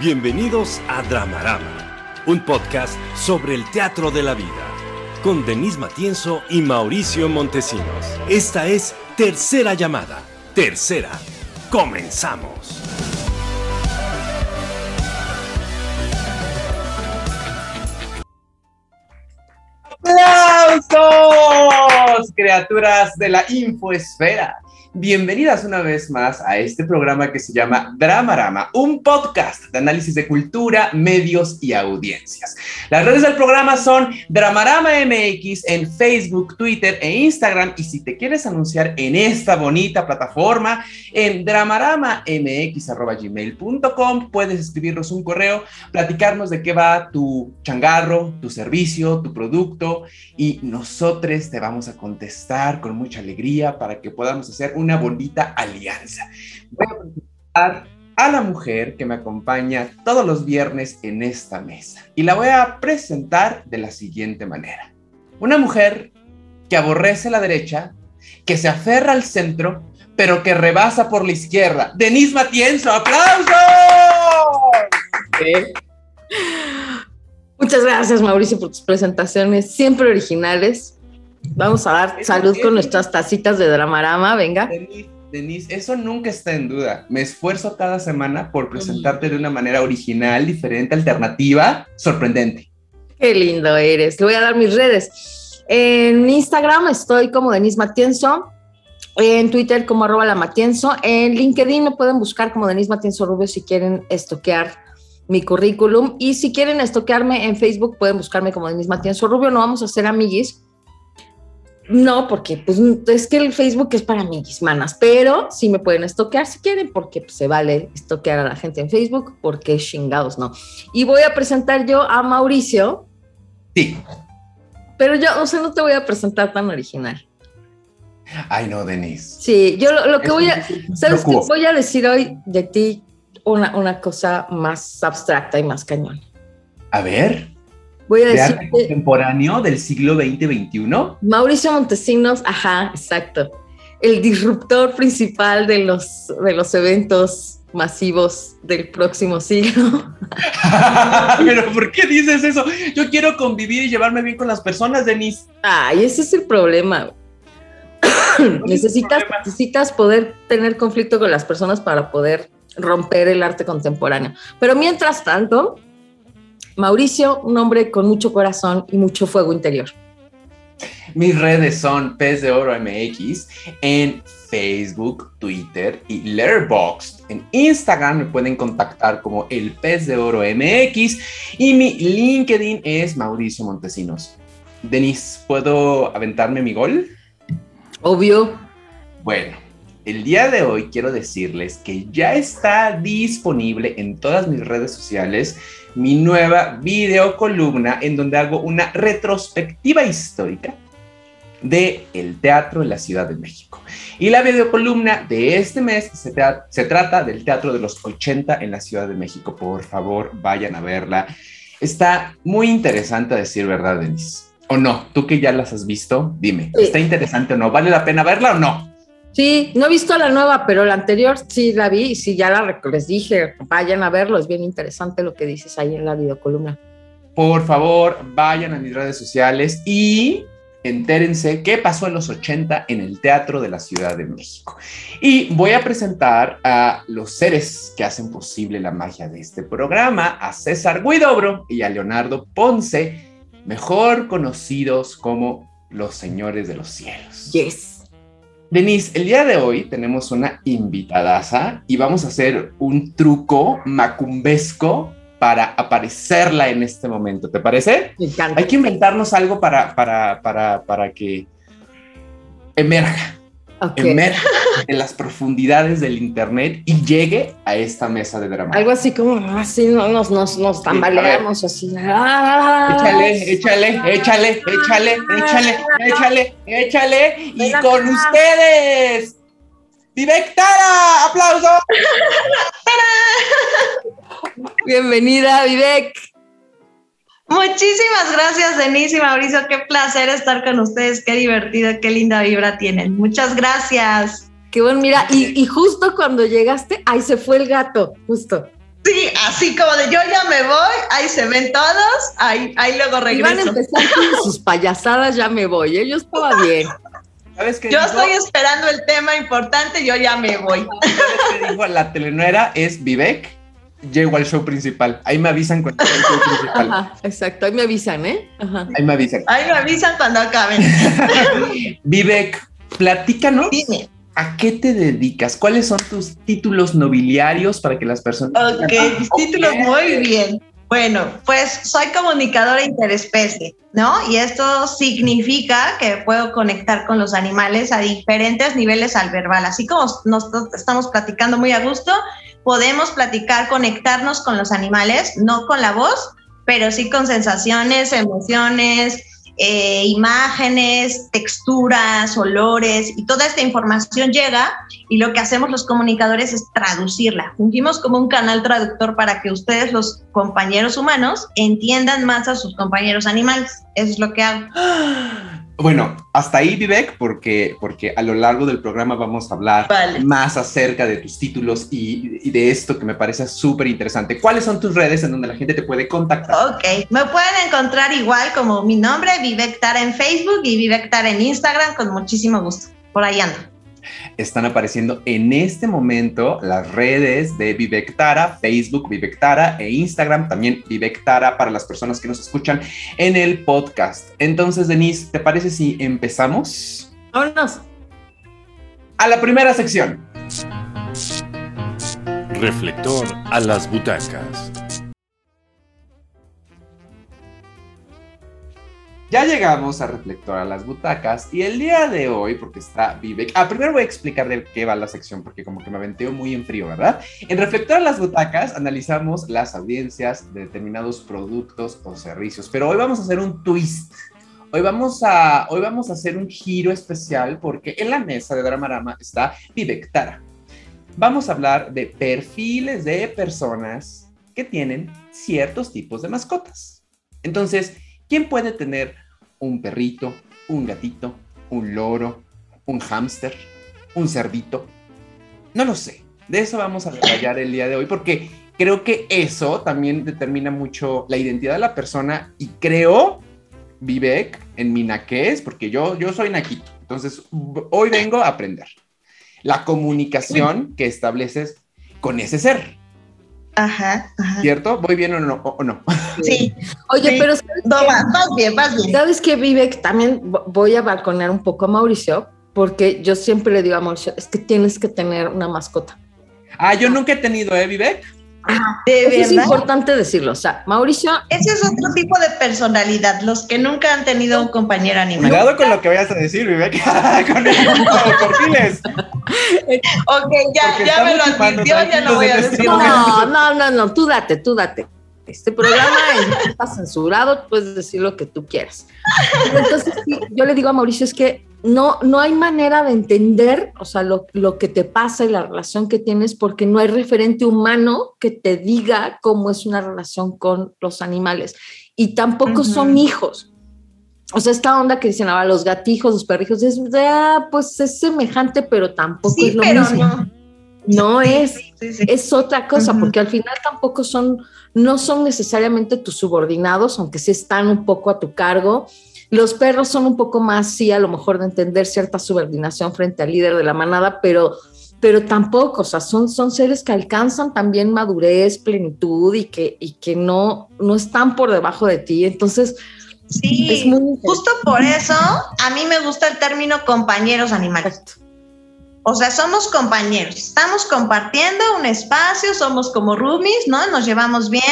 Bienvenidos a Dramarama, un podcast sobre el teatro de la vida, con Denise Matienzo y Mauricio Montesinos. Esta es Tercera Llamada. Tercera. Comenzamos. ¡Aplausos! Criaturas de la infoesfera. Bienvenidas una vez más a este programa que se llama Dramarama, un podcast de análisis de cultura, medios y audiencias. Las redes del programa son Dramarama MX en Facebook, Twitter e Instagram. Y si te quieres anunciar en esta bonita plataforma, en dramaramamx.gmail.com puedes escribirnos un correo, platicarnos de qué va tu changarro, tu servicio, tu producto y nosotros te vamos a contestar con mucha alegría para que podamos hacer una bonita alianza. Voy a presentar a la mujer que me acompaña todos los viernes en esta mesa y la voy a presentar de la siguiente manera. Una mujer que aborrece la derecha, que se aferra al centro, pero que rebasa por la izquierda. Denise Matienzo, aplausos. Muchas gracias Mauricio por tus presentaciones siempre originales Vamos a dar salud con nuestras tacitas de Dramarama, venga. Denise, eso nunca está en duda. Me esfuerzo cada semana por presentarte de una manera original, diferente, alternativa, sorprendente. Qué lindo eres. Te voy a dar mis redes. En Instagram estoy como Denise Matienzo, en Twitter como arroba la Matienzo, en LinkedIn me pueden buscar como Denise Matienzo Rubio si quieren estoquear mi currículum y si quieren estoquearme en Facebook pueden buscarme como Denise Matienzo Rubio, no vamos a ser amiguis no, porque pues es que el Facebook es para mis manas, pero sí me pueden estoquear si quieren, porque pues, se vale estoquear a la gente en Facebook, porque chingados no. Y voy a presentar yo a Mauricio. Sí. Pero yo, o sea, no te voy a presentar tan original. Ay, no, Denise. Sí, yo lo, que voy a, ¿sabes qué? Voy a decir hoy de ti una, una cosa más abstracta y más cañón. A ver. Voy a decir. contemporáneo del siglo XX-XXI. Mauricio Montesinos, ajá, exacto. El disruptor principal de los, de los eventos masivos del próximo siglo. Pero ¿por qué dices eso? Yo quiero convivir y llevarme bien con las personas, Denise. Ay, ese es el problema. necesitas, necesitas poder tener conflicto con las personas para poder romper el arte contemporáneo. Pero mientras tanto, Mauricio, un hombre con mucho corazón y mucho fuego interior. Mis redes son Pez de Oro MX en Facebook, Twitter y Letterboxd. En Instagram me pueden contactar como el Pez de Oro MX y mi LinkedIn es Mauricio Montesinos. Denise, ¿puedo aventarme mi gol? Obvio. Bueno, el día de hoy quiero decirles que ya está disponible en todas mis redes sociales mi nueva videocolumna en donde hago una retrospectiva histórica de el teatro en la Ciudad de México. Y la videocolumna de este mes se, se trata del teatro de los 80 en la Ciudad de México. Por favor, vayan a verla. Está muy interesante a decir verdad, Denise. ¿O no? Tú que ya las has visto, dime, ¿está interesante o no? ¿Vale la pena verla o no? Sí, no he visto la nueva, pero la anterior sí la vi y sí ya la, les dije, vayan a verlo, es bien interesante lo que dices ahí en la videocolumna. Por favor, vayan a mis redes sociales y entérense qué pasó en los 80 en el Teatro de la Ciudad de México. Y voy a presentar a los seres que hacen posible la magia de este programa, a César Guidobro y a Leonardo Ponce, mejor conocidos como los señores de los cielos. Yes. Denise, el día de hoy tenemos una invitadaza y vamos a hacer un truco macumbesco para aparecerla en este momento. ¿Te parece? Me encanta. Hay que inventarnos algo para, para, para, para que emerja okay. en las profundidades del internet y llegue a esta mesa de drama. Algo así como así nos, nos, nos tambaleamos así. Échale, échale, échale, échale, échale, échale, échale. Y con ustedes, Vivek Tara, aplauso. Bienvenida, Vivek. Muchísimas gracias, Denise y Mauricio. Qué placer estar con ustedes. Qué divertido, qué linda vibra tienen. Muchas gracias. Qué bueno, mira, y, justo cuando llegaste, ahí se fue el gato, justo. Sí, así como de yo ya me voy, ahí se ven todos, ahí, ahí luego Y van a regreso. empezar con sus payasadas, ya me voy. ¿eh? Yo estaba bien. ¿Sabes qué Yo dijo? estoy esperando el tema importante, yo ya me voy. ¿Sabes qué dijo? La telenuera es Vivek, llego al show principal. Ahí me avisan cuando el show principal. Ajá, exacto. Ahí me avisan, ¿eh? Ajá. Ahí me avisan. Ahí me avisan cuando acaben. Vivek, platícanos. Dime. ¿A qué te dedicas? ¿Cuáles son tus títulos nobiliarios para que las personas... Ok, mis títulos muy bien. Bueno, pues soy comunicadora interespecie, ¿no? Y esto significa que puedo conectar con los animales a diferentes niveles al verbal. Así como nosotros estamos platicando muy a gusto, podemos platicar, conectarnos con los animales, no con la voz, pero sí con sensaciones, emociones, eh, imágenes, texturas, olores, y toda esta información llega y lo que hacemos los comunicadores es traducirla. Fungimos como un canal traductor para que ustedes, los compañeros humanos, entiendan más a sus compañeros animales. Eso es lo que hago. Bueno, hasta ahí, Vivek, porque, porque a lo largo del programa vamos a hablar Vale. más acerca de tus títulos y, y de esto que me parece súper interesante. ¿Cuáles son tus redes en donde la gente te puede contactar? Ok, me pueden encontrar igual como mi nombre, Vivek Tara en Facebook y Vivek Tara en Instagram, con muchísimo gusto. Por ahí ando. Están apareciendo en este momento las redes de Vivek Tara, Facebook Vivek Tara e Instagram también Vivek Tara para las personas que nos escuchan en el podcast. Entonces, Denise, ¿te parece si empezamos? Vámonos. A la primera sección. Reflector a las butacas. Ya llegamos a Reflector a las butacas y el día de hoy, porque está Vivek. Ah, primero voy a explicar de qué va la sección, porque como que me aventeo muy en frío, ¿verdad? En Reflector a las butacas analizamos las audiencias de determinados productos o servicios, pero hoy vamos a hacer un twist. Hoy vamos a, hoy vamos a hacer un giro especial porque en la mesa de Dramarama está Vivek Tara. Vamos a hablar de perfiles de personas que tienen ciertos tipos de mascotas. Entonces, ¿quién puede tener un perrito, un gatito, un loro, un hámster, un cerdito? No lo sé. De eso vamos a detallar el día de hoy porque creo que eso también determina mucho la identidad de la persona y creo, Vivek, en mi naquez, porque yo, yo soy naquito. Entonces, hoy vengo a aprender la comunicación que estableces con ese ser, Ajá, ajá. ¿cierto? ¿Voy bien o no? o- o no? Sí, Oye, Sí. pero no, vas, vas bien, vas bien. ¿sabes qué, Vivek? También vo- voy a balconear un poco a Mauricio, porque yo siempre le digo a Mauricio, es que tienes que tener una mascota. Ah, yo nunca he tenido, ¿eh, Vivek? De Eso es importante decirlo. O sea, Mauricio, Ese es otro tipo de personalidad, los que nunca han tenido un compañero animal. Cuidado con lo que vayas a decir, Vivek. con el perfiles. Ok, ya, Porque ya me lo advirtió, ya no voy a decir no, no, no, no, tú date, tú date. Este programa es- está censurado, puedes decir lo que tú quieras. Entonces, sí, yo le digo a Mauricio, es que no, no hay manera de entender, o sea, lo, lo que te pasa y la relación que tienes, porque no hay referente humano que te diga cómo es una relación con los animales. Y tampoco son hijos. O sea, esta onda que dicen ahora los gatijos, los perrijos, es, ah, pues es semejante, pero tampoco Sí, es lo pero mismo. no. No es Sí, sí. es otra cosa, porque al final tampoco son, no son necesariamente tus subordinados, aunque sí están un poco a tu cargo. Los perros son un poco más, sí, a lo mejor de entender cierta subordinación frente al líder de la manada, pero, pero tampoco, o sea, son, son seres que alcanzan también madurez, plenitud y que, y que no, no están por debajo de ti. Entonces, Sí, es muy justo por eso a mí me gusta el término compañeros animales. O sea, somos compañeros, estamos compartiendo un espacio, somos como roomies, ¿no? Nos llevamos bien.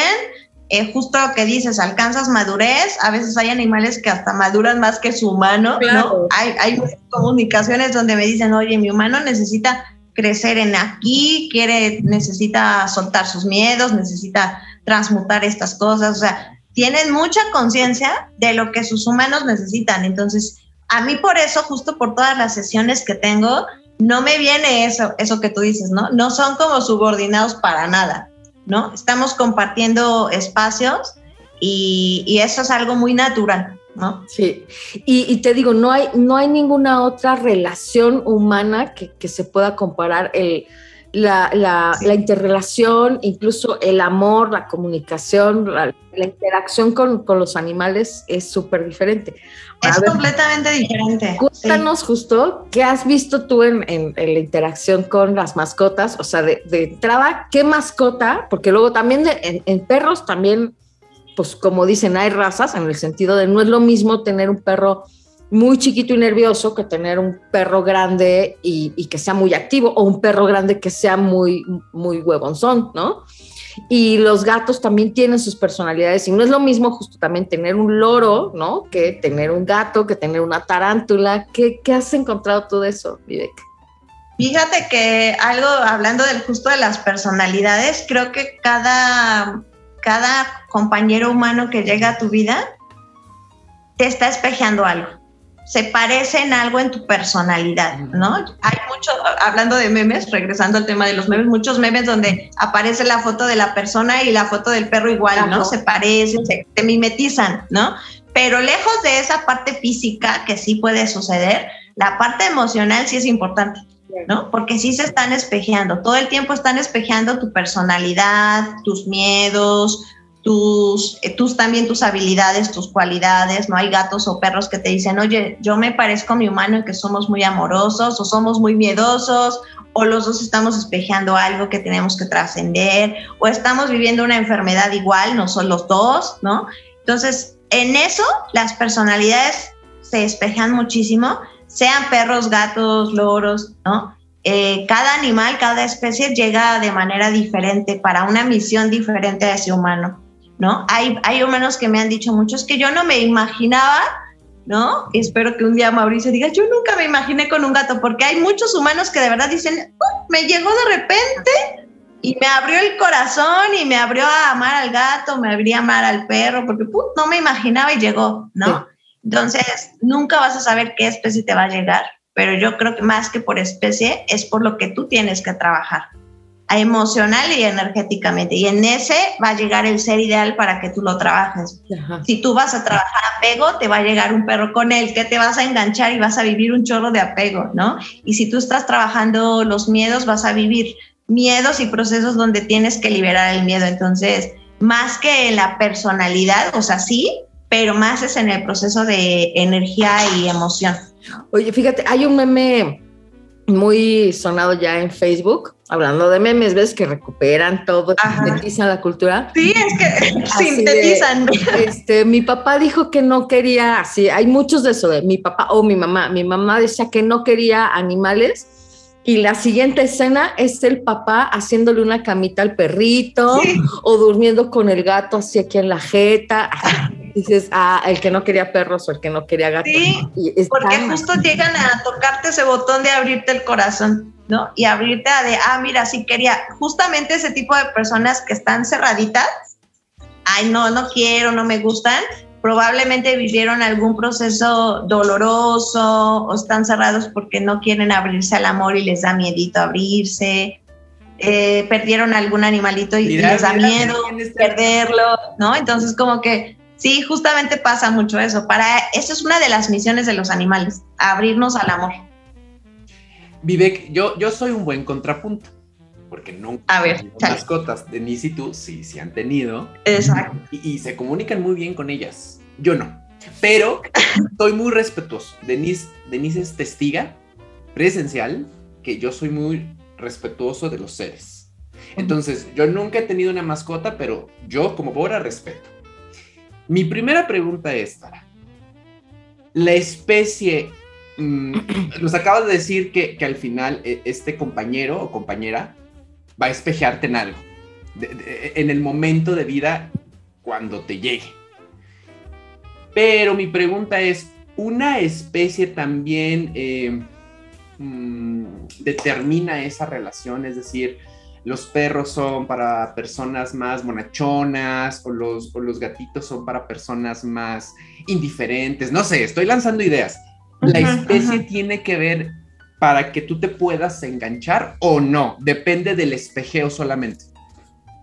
Eh, justo lo que dices, alcanzas madurez. A veces hay animales que hasta maduran más que su humano, Claro. ¿no? Hay, hay comunicaciones donde me dicen, oye, mi humano necesita crecer en aquí, quiere, necesita soltar sus miedos, necesita transmutar estas cosas. O sea, tienen mucha conciencia de lo que sus humanos necesitan. Entonces, a mí por eso, justo por todas las sesiones que tengo, no me viene eso, eso que tú dices, ¿no? No son como subordinados para nada, ¿no? Estamos compartiendo espacios y, y eso es algo muy natural, ¿no? Sí, y, y te digo, no hay, no hay ninguna otra relación humana que, que se pueda comparar el, la, la, la, interrelación, incluso el amor, la comunicación, la, la interacción con, con, los animales es súper diferente. Es completamente diferente. Cuéntanos sí. justo qué has visto tú en, en, en, la interacción con las mascotas, o sea, de, de entrada, ¿qué mascota? Porque luego también de, en, perros también, pues como dicen, hay razas, en el sentido de no es lo mismo tener un perro muy chiquito y nervioso que tener un perro grande y, y, que sea muy activo o un perro grande que sea muy, muy huevonzón, ¿no? Y los gatos también tienen sus personalidades y no es lo mismo justo también tener un loro, ¿no? Que tener un gato, que tener una tarántula. ¿Qué, has encontrado tú de eso, Vivek? Fíjate que algo, hablando del justo de las personalidades, creo que cada, cada compañero humano que llega a tu vida te está espejeando algo se parecen algo en tu personalidad, ¿no? Hay mucho, hablando de memes, regresando al tema de los memes, muchos memes donde aparece la foto de la persona y la foto del perro igual, ¿no? Se parecen, se, se mimetizan, ¿no? Pero lejos de esa parte física que sí puede suceder, la parte emocional sí es importante. ¿no? Porque sí se están espejeando, todo el tiempo están espejeando tu personalidad, tus miedos, tus, eh, tus también tus habilidades, tus cualidades, ¿no? Hay gatos o perros que te dicen, oye, yo me parezco a mi humano en que somos muy amorosos o somos muy miedosos o los dos estamos espejeando algo que tenemos que trascender o estamos viviendo una enfermedad igual, no son los dos, ¿no? Entonces, en eso las personalidades se espejan muchísimo, sean perros, gatos, loros, ¿no? Eh, cada animal, cada especie llega de manera diferente para una misión diferente a ese humano. ¿No? Hay, hay humanos que me han dicho muchos que yo no me imaginaba, ¿no? espero que un día Mauricio diga, yo nunca me imaginé con un gato, porque hay muchos humanos que de verdad dicen, oh, me llegó de repente y me abrió el corazón y me abrió a amar al gato, me abrió a amar al perro, porque no me imaginaba y llegó, ¿no? Sí. Entonces, nunca vas a saber qué especie te va a llegar, pero yo creo que más que por especie es por lo que tú tienes que trabajar emocional y energéticamente. Y en ese va a llegar el ser ideal para que tú lo trabajes. Ajá. Si tú vas a trabajar apego, te va a llegar un perro con él que te vas a enganchar y vas a vivir un chorro de apego, ¿no? Y si tú estás trabajando los miedos, vas a vivir miedos y procesos donde tienes que liberar el miedo. Entonces, más que en la personalidad, o sea, sí, pero más es en el proceso de energía y emoción. Oye, fíjate, hay un meme muy sonado ya en Facebook, hablando de memes, ves que recuperan todo, Ajá. sintetizan la cultura. Sí, es que sintetizan. De, este, mi papá dijo que no quería, así, hay muchos de eso, de mi papá o mi mamá. Mi mamá decía que no quería animales. Y la siguiente escena es el papá haciéndole una camita al perrito sí. o durmiendo con el gato así aquí en la jeta. Dices, ah, el que no quería perros o el que no quería gatos. Sí, porque justo llegan a tocarte ese botón de abrirte el corazón, ¿no? Y abrirte a de, ah, mira, sí quería, justamente ese tipo de personas que están cerraditas, ay, no, no quiero, no me gustan, probablemente vivieron algún proceso doloroso o están cerrados porque no quieren abrirse al amor y les da miedito abrirse. Eh, perdieron algún animalito y, mira, les da miedo perderlo, ¿no? Entonces como que Sí, justamente pasa mucho eso. Para eso es una de las misiones de los animales, abrirnos al amor. Vivek, yo, yo soy un buen contrapunto, porque nunca a ver, mascotas. Denise y tú sí, sí han tenido. Exacto. Y, y, se comunican muy bien con ellas. Yo no. Pero soy muy respetuoso. Denise, Denise es testiga presencial que yo soy muy respetuoso de los seres. Entonces, yo nunca he tenido una mascota, pero yo como Bora respeto. Mi primera pregunta es, Tara, la especie, mmm, nos acabas de decir que, que, al final eh, este compañero o compañera va a espejearte en algo, en el momento de vida cuando te llegue. Pero mi pregunta es, ¿una especie también eh, mmm, determina esa relación? Es decir, los perros son para personas más monachonas o los, o los gatitos son para personas más indiferentes. No sé, estoy lanzando ideas. ¿La especie tiene que ver para que tú te puedas enganchar o no? Depende del espejeo solamente.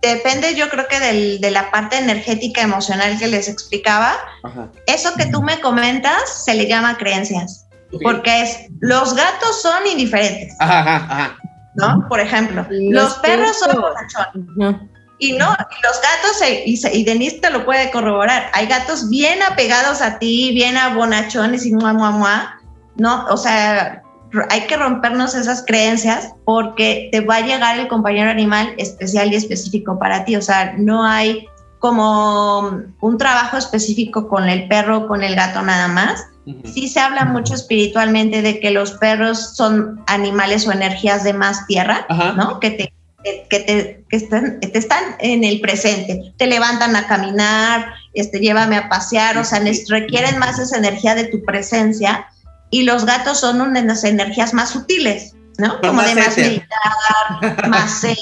Depende, yo creo que del, de la parte energética emocional que les explicaba. Ajá. Eso que tú me comentas se le llama creencias. Okay. Porque es, los gatos son indiferentes. Ajá, ajá, ¿no? Por ejemplo, los perros son bonachones. Y no, los gatos, y, y, Denise te lo puede corroborar, hay gatos bien apegados a ti, bien abonachones y mua, mua, mua, ¿no? O sea, hay que rompernos esas creencias porque te va a llegar el compañero animal especial y específico para ti. O sea, no hay como un trabajo específico con el perro o con el gato nada más. Sí se habla mucho espiritualmente de que los perros son animales o energías de más tierra, ¿no? Que te que, te, que están, te están en el presente, te levantan a caminar, este, llévame a pasear, o sea, requieren más esa energía de tu presencia y los gatos son unas energías más sutiles, ¿no? Como de más meditar, más zen,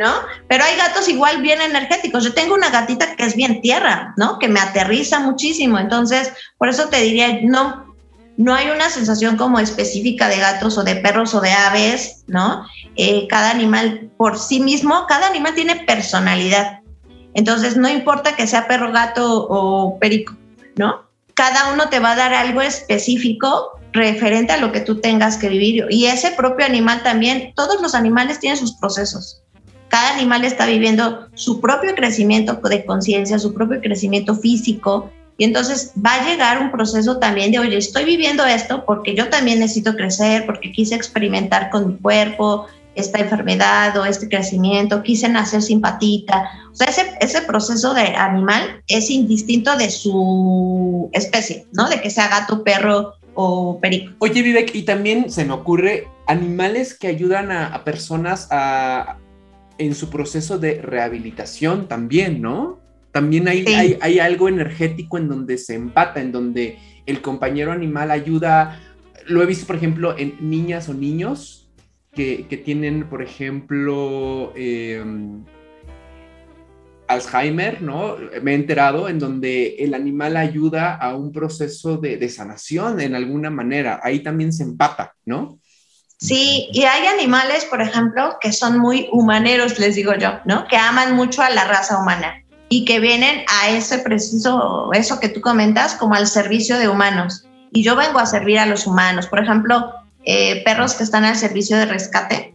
¿no? Pero hay gatos igual bien energéticos. Yo tengo una gatita que es bien tierra, ¿no? Que me aterriza muchísimo. Entonces, por eso te diría, no, no hay una sensación como específica de gatos o de perros o de aves, ¿no? Eh, cada animal por sí mismo, cada animal tiene personalidad. Entonces, no importa que sea perro, gato o perico, ¿no? Cada uno te va a dar algo específico referente a lo que tú tengas que vivir. Y ese propio animal también, todos los animales tienen sus procesos. Cada animal está viviendo su propio crecimiento de conciencia, su propio crecimiento físico. Y entonces va a llegar un proceso también de, oye, estoy viviendo esto porque yo también necesito crecer, porque quise experimentar con mi cuerpo esta enfermedad o este crecimiento, quise nacer simpatita. O sea, ese, ese proceso de animal es indistinto de su especie, ¿no? De que sea gato, perro, o perico. Oye, Vivek, y también se me ocurre animales que ayudan a, personas a, en su proceso de rehabilitación también, ¿no? También hay, hay, hay, algo energético en donde se empata, en donde el compañero animal ayuda. Lo he visto, por ejemplo, en niñas o niños que, que tienen, por ejemplo, eh, Alzheimer, ¿no? Me he enterado en donde el animal ayuda a un proceso de, sanación en alguna manera. Ahí también se empata, ¿no? Sí, y hay animales, por ejemplo, que son muy humaneros, les digo yo, ¿no? Que aman mucho a la raza humana y que vienen a ese preciso, eso que tú comentas, como al servicio de humanos. Y yo vengo a servir a los humanos. Por ejemplo, eh, perros que están al servicio de rescate.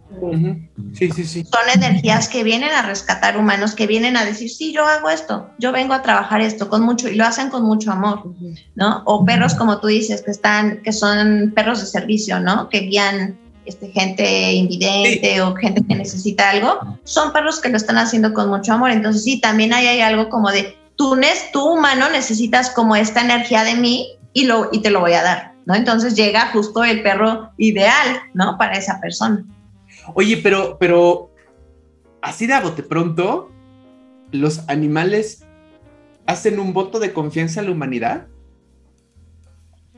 Sí, sí, sí. Son energías que vienen a rescatar humanos, que vienen a decir, sí, yo hago esto, yo vengo a trabajar esto con mucho, y lo hacen con mucho amor, ¿no? O perros, como tú dices, que están, que son perros de servicio, ¿no? Que guían este, gente invidente o gente que necesita algo, son perros que lo están haciendo con mucho amor. Entonces, sí, también hay, hay algo como de, tú, tú humano necesitas como esta energía de mí y, lo, y te lo voy a dar. ¿no? Entonces llega justo el perro ideal, ¿no? Para esa persona. Oye, pero, pero, así de a bote pronto, ¿los animales hacen un voto de confianza a la humanidad?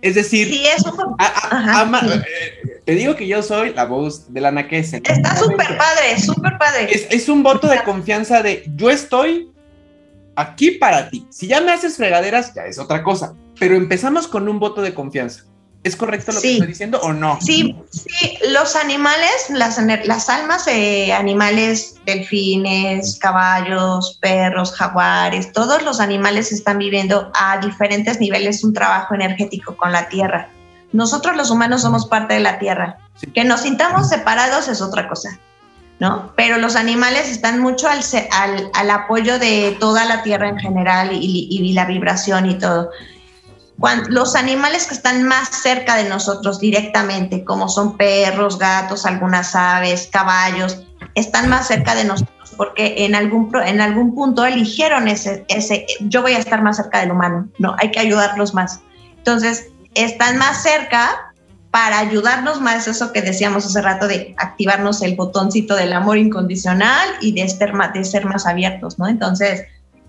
Es decir, sí, eso eh, te digo que yo soy la voz de la naquese. Está súper padre, súper padre. Es, es, un voto de confianza de yo estoy aquí para ti. Si ya me haces fregaderas, ya es otra cosa. Pero empezamos con un voto de confianza. ¿Es correcto lo que estoy diciendo o no? Sí, sí, los animales, las, las almas de animales, delfines, caballos, perros, jaguares, todos los animales están viviendo a diferentes niveles un trabajo energético con la tierra. Nosotros los humanos somos parte de la tierra. Que nos sintamos separados es otra cosa, ¿no? Pero los animales están mucho al, al, al apoyo de toda la tierra en general y, y la vibración y todo los animales que están más cerca de nosotros directamente, como son perros, gatos, algunas aves, caballos, están más cerca de nosotros porque en algún, en algún punto eligieron ese, ese, yo voy a estar más cerca del humano, no, hay que ayudarlos más. Entonces, están más cerca para ayudarnos más, eso que decíamos hace rato, de activarnos el botoncito del amor incondicional y de más, de ser más abiertos, ¿no? Entonces,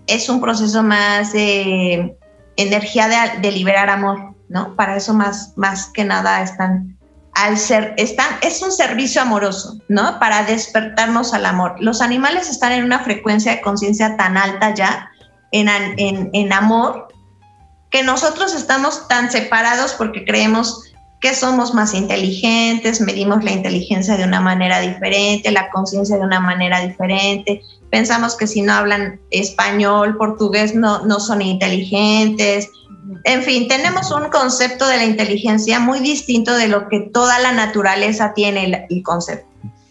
es un proceso más... Eh, energía de, liberar amor, ¿no? Para eso más, más que nada están al ser, están, es un servicio amoroso, ¿no? Para despertarnos al amor. Los animales están en una frecuencia de conciencia tan alta ya, en, en, en, amor, que nosotros estamos tan separados porque creemos que somos más inteligentes, medimos la inteligencia de una manera diferente, la conciencia de una manera diferente, pensamos que si no hablan español, portugués, no, no son inteligentes. En fin, tenemos un concepto de la inteligencia muy distinto de lo que toda la naturaleza tiene el, concepto.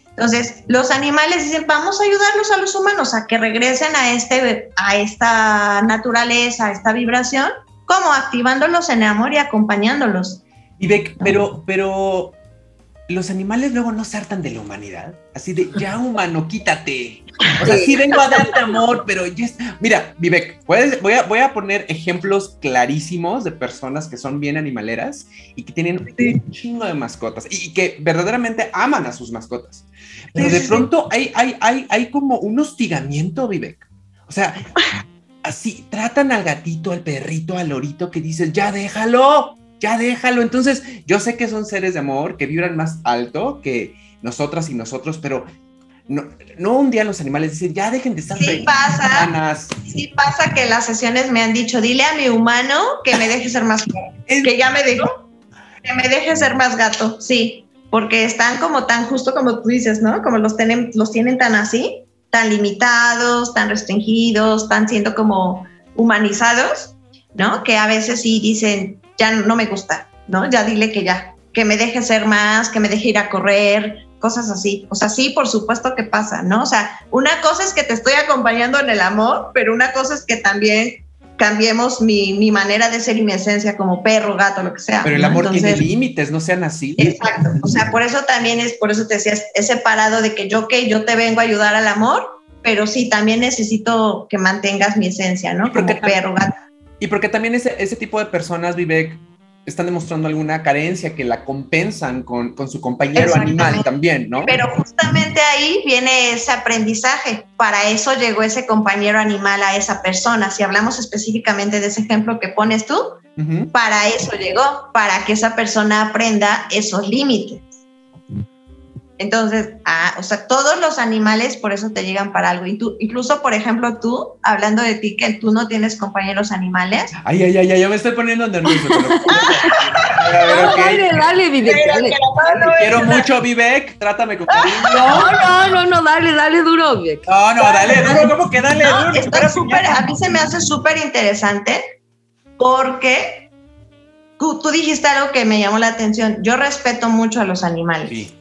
Entonces, los animales dicen, vamos a ayudarlos a los humanos a que regresen a, este, a esta naturaleza, a esta vibración, como activándolos en amor y acompañándolos. Beck, pero, pero los animales luego no se hartan de la humanidad. Así de, ya humano, quítate. O sea, sí vengo a darte amor, pero ya está. Mira, Vivek, voy a, voy a poner ejemplos clarísimos de personas que son bien animaleras y que tienen un chingo de mascotas y que verdaderamente aman a sus mascotas. Pero de pronto hay, hay, hay, hay como un hostigamiento, Vivek. O sea, así tratan al gatito, al perrito, al lorito que dices, ya déjalo, ya déjalo. Entonces, yo sé que son seres de amor que vibran más alto que nosotras y nosotros, pero no, no un día los animales dicen, ya dejen de estar sí pasa, sí pasa que las sesiones me han dicho, dile a mi humano que me deje ser más que ya me dijo, que me deje ser más gato, sí, porque están como tan justo como tú dices, ¿no? Como los tienen, los tienen tan así, tan limitados, tan restringidos, tan siendo como humanizados, ¿no? Que a veces sí dicen, ya no me gusta, ¿no? Ya dile que ya, que me deje ser más, que me deje ir a correr, cosas así. O sea, sí, por supuesto que pasa, ¿no? O sea, una cosa es que te estoy acompañando en el amor, pero una cosa es que también cambiemos mi, mi manera de ser y mi esencia como perro, gato, lo que sea. Pero el amor tiene límites, no sean así. Exacto. O sea, por eso también es, por eso te decía, es separado de que yo, que yo te vengo a ayudar al amor, pero sí, también necesito que mantengas mi esencia, ¿no? Como perro, gato. Y porque también ese, ese tipo de personas, Vivek, están demostrando alguna carencia que la compensan con, con su compañero animal también, ¿no? Pero justamente ahí viene ese aprendizaje. Para eso llegó ese compañero animal a esa persona. Si hablamos específicamente de ese ejemplo que pones tú, para eso llegó, para que esa persona aprenda esos límites. Entonces, ah, o sea, todos los animales por eso te llegan para algo. Y tú, incluso, por ejemplo, tú, hablando de ti, que tú no tienes compañeros animales. Ay, ay, ay, ya me estoy poniendo nervioso. Dale, dale, Vivek. Dale. quiero mucho, Vivek. Trátame con cariño. No, no, no, no, dale, dale duro, Vivek. No, no, dale duro. ¿Cómo que dale duro? Está súper, a mí se me hace súper interesante porque tú, tú dijiste algo que me llamó la atención. Yo respeto mucho a los animales. Sí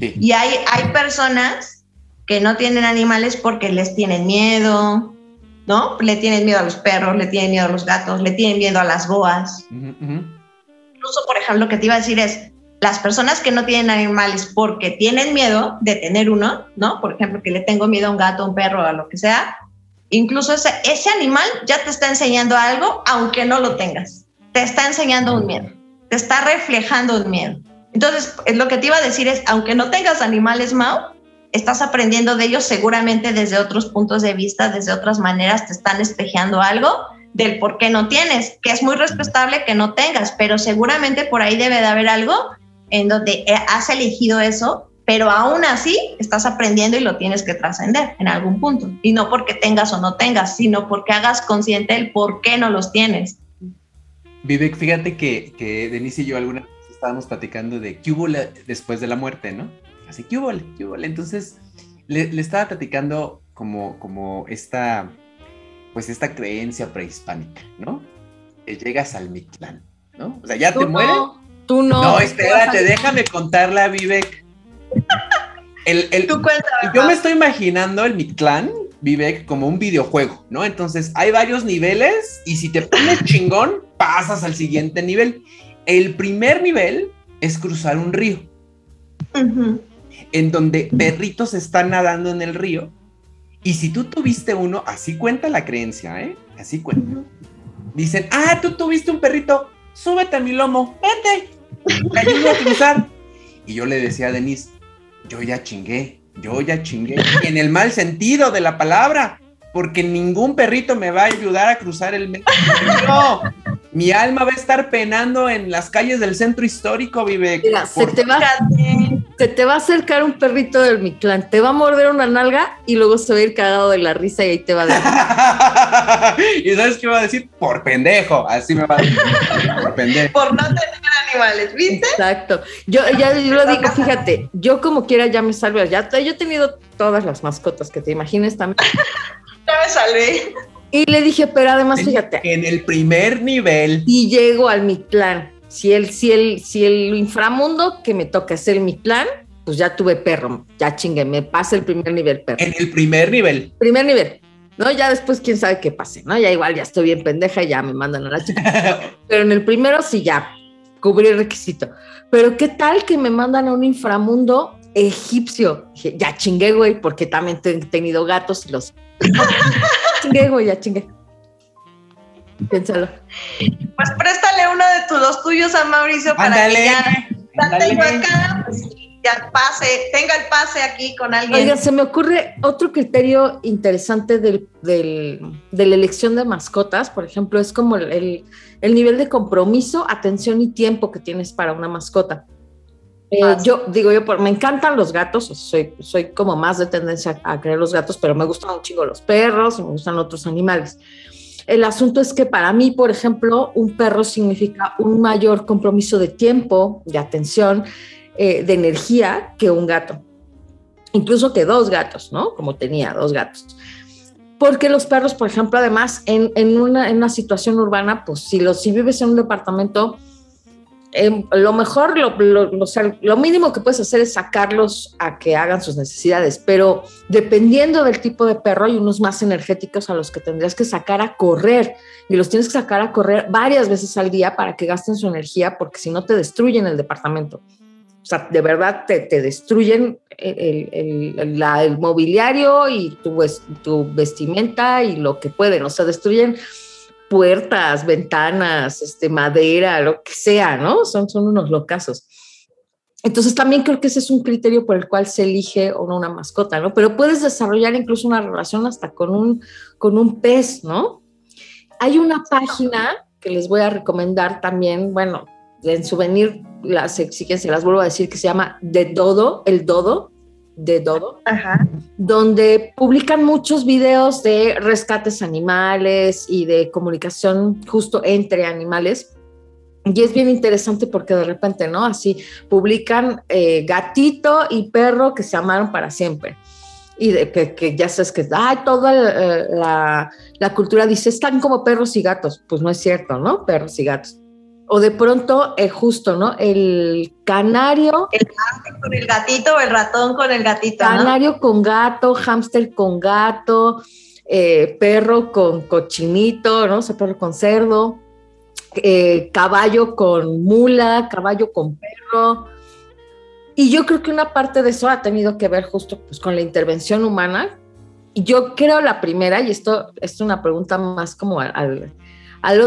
y hay, hay personas que no tienen animales porque les tienen miedo, ¿no? Le tienen miedo a los perros, le tienen miedo a los gatos, le tienen miedo a las boas. Incluso, por ejemplo, lo que te iba a decir es, las personas que no tienen animales porque tienen miedo de tener uno, ¿no? Por ejemplo, que le tengo miedo a un gato, a un perro, a lo que sea, incluso ese, ese animal ya te está enseñando algo, aunque no lo tengas. Te está enseñando un miedo, te está reflejando un miedo. Entonces, lo que te iba a decir es, aunque no tengas animales, Mao, estás aprendiendo de ellos seguramente desde otros puntos de vista, desde otras maneras, te están espejeando algo del por qué no tienes, que es muy respetable que no tengas, pero seguramente por ahí debe de haber algo en donde eh, has elegido eso, pero aún así estás aprendiendo y lo tienes que trascender en algún punto. Y no porque tengas o no tengas, sino porque hagas consciente el por qué no los tienes. Vivek, fíjate que, que Denise y yo alguna estábamos platicando de qué hubo después de la muerte, ¿no? Así, ¿qué hubo? ¿Qué hubo? Entonces, le, estaba platicando como, como esta, pues esta creencia prehispánica, ¿no? Que llegas al Mictlán, ¿no? O sea, ya te muere. Tú no. No, espérate, déjame contarla, Vivek. El, el, Tú yo me estoy imaginando el Mictlán, Vivek, como un videojuego, ¿no? Entonces hay varios niveles y si te pones chingón, pasas al siguiente nivel. El primer nivel es cruzar un río, en donde perritos están nadando en el río. Y si tú tuviste uno, así cuenta la creencia, ¿eh? Así cuenta. Dicen, ah, tú tuviste un perrito, súbete a mi lomo, vete, te ayudo a cruzar. Y yo le decía a Denise, yo ya chingué, yo ya chingué, en el mal sentido de la palabra, porque ningún perrito me va a ayudar a cruzar el medio. Mi alma va a estar penando en las calles del centro histórico, Vive. Mira, se, te va, se te va a acercar un perrito del Mictlán, te va a morder una nalga y luego se va a ir cagado de la risa y ahí te va a dar. ¿Y sabes qué va a decir? Por pendejo. Así me va a decir. Por pendejo. Por no tener animales, ¿viste? Exacto. Yo ya yo lo digo, fíjate, yo como quiera ya me salvo. Ya, yo he tenido todas las mascotas que te imagines también. ya me salvé. Y le dije, pero además, fíjate. En el primer nivel. Y llego al Mictlán. Si el, si, el, si el inframundo que me toca es el Mictlán, pues ya tuve perro, ya chingue, me pasa el primer nivel perro. En el primer nivel. Primer nivel. ¿no? Ya después, quién sabe qué pase, ¿no? Ya igual ya estoy bien pendeja y ya me mandan a la chica. Pero en el primero sí ya cubrí el requisito. Pero qué tal que me mandan a un inframundo egipcio. Dije, ya chingué, güey, porque también he tenido gatos y los. Chingué, güey, ya chingué. Piénsalo. Pues préstale uno de tus, los tuyos a Mauricio para que ya, acá, pues, ya pase, tenga el pase aquí con alguien. Oiga, se me ocurre otro criterio interesante del, del, de la elección de mascotas, por ejemplo, es como el, el, nivel de compromiso, atención y tiempo que tienes para una mascota. Eh, ah, yo digo, yo me encantan los gatos, soy, soy como más de tendencia a, querer los gatos, pero me gustan un chingo los perros, me gustan otros animales. El asunto es que para mí, por ejemplo, un perro significa un mayor compromiso de tiempo, de atención, eh, de energía que un gato. Incluso que dos gatos, ¿no? Como tenía dos gatos. Porque los perros, por ejemplo, además, en, en, una, en una, situación urbana, pues si, los, si vives en un departamento, Em, lo mejor, lo, lo, mínimo que puedes hacer es sacarlos a que hagan sus necesidades, pero dependiendo del tipo de perro, hay unos más energéticos a los que tendrías que sacar a correr y los tienes que sacar a correr varias veces al día para que gasten su energía, porque si no te destruyen el departamento. O sea, de verdad te, te destruyen el, el, el, mobiliario y tu, tu vestimenta y lo que pueden, o sea, destruyen puertas, ventanas, este, madera, lo que sea, ¿no? Son, son unos locazos. Entonces también creo que ese es un criterio por el cual se elige o no una mascota, ¿no? Pero puedes desarrollar incluso una relación hasta con un, con un pez, ¿no? Hay una página que les voy a recomendar también, bueno, en souvenir las exigencias, las vuelvo a decir, que se llama De Dodo, el Dodo, de Dodo, donde publican muchos videos de rescates animales y de comunicación justo entre animales. Y es bien interesante porque de repente, ¿no? Así publican eh, gatito y perro que se amaron para siempre. Y de, que, ya sabes que ay, toda la, la cultura dice, están como perros y gatos. Pues no es cierto, ¿no? Perros y gatos o de pronto, es justo, ¿no? El canario. El con el gatito o el ratón con el gatito. Canario con gato, hámster con gato, eh, perro con cochinito, ¿no? O sea, perro con cerdo, eh, caballo con mula, caballo con perro. Y yo creo que una parte de eso ha tenido que ver justo pues, con la intervención humana. Y yo creo la primera, y esto, es una pregunta más como al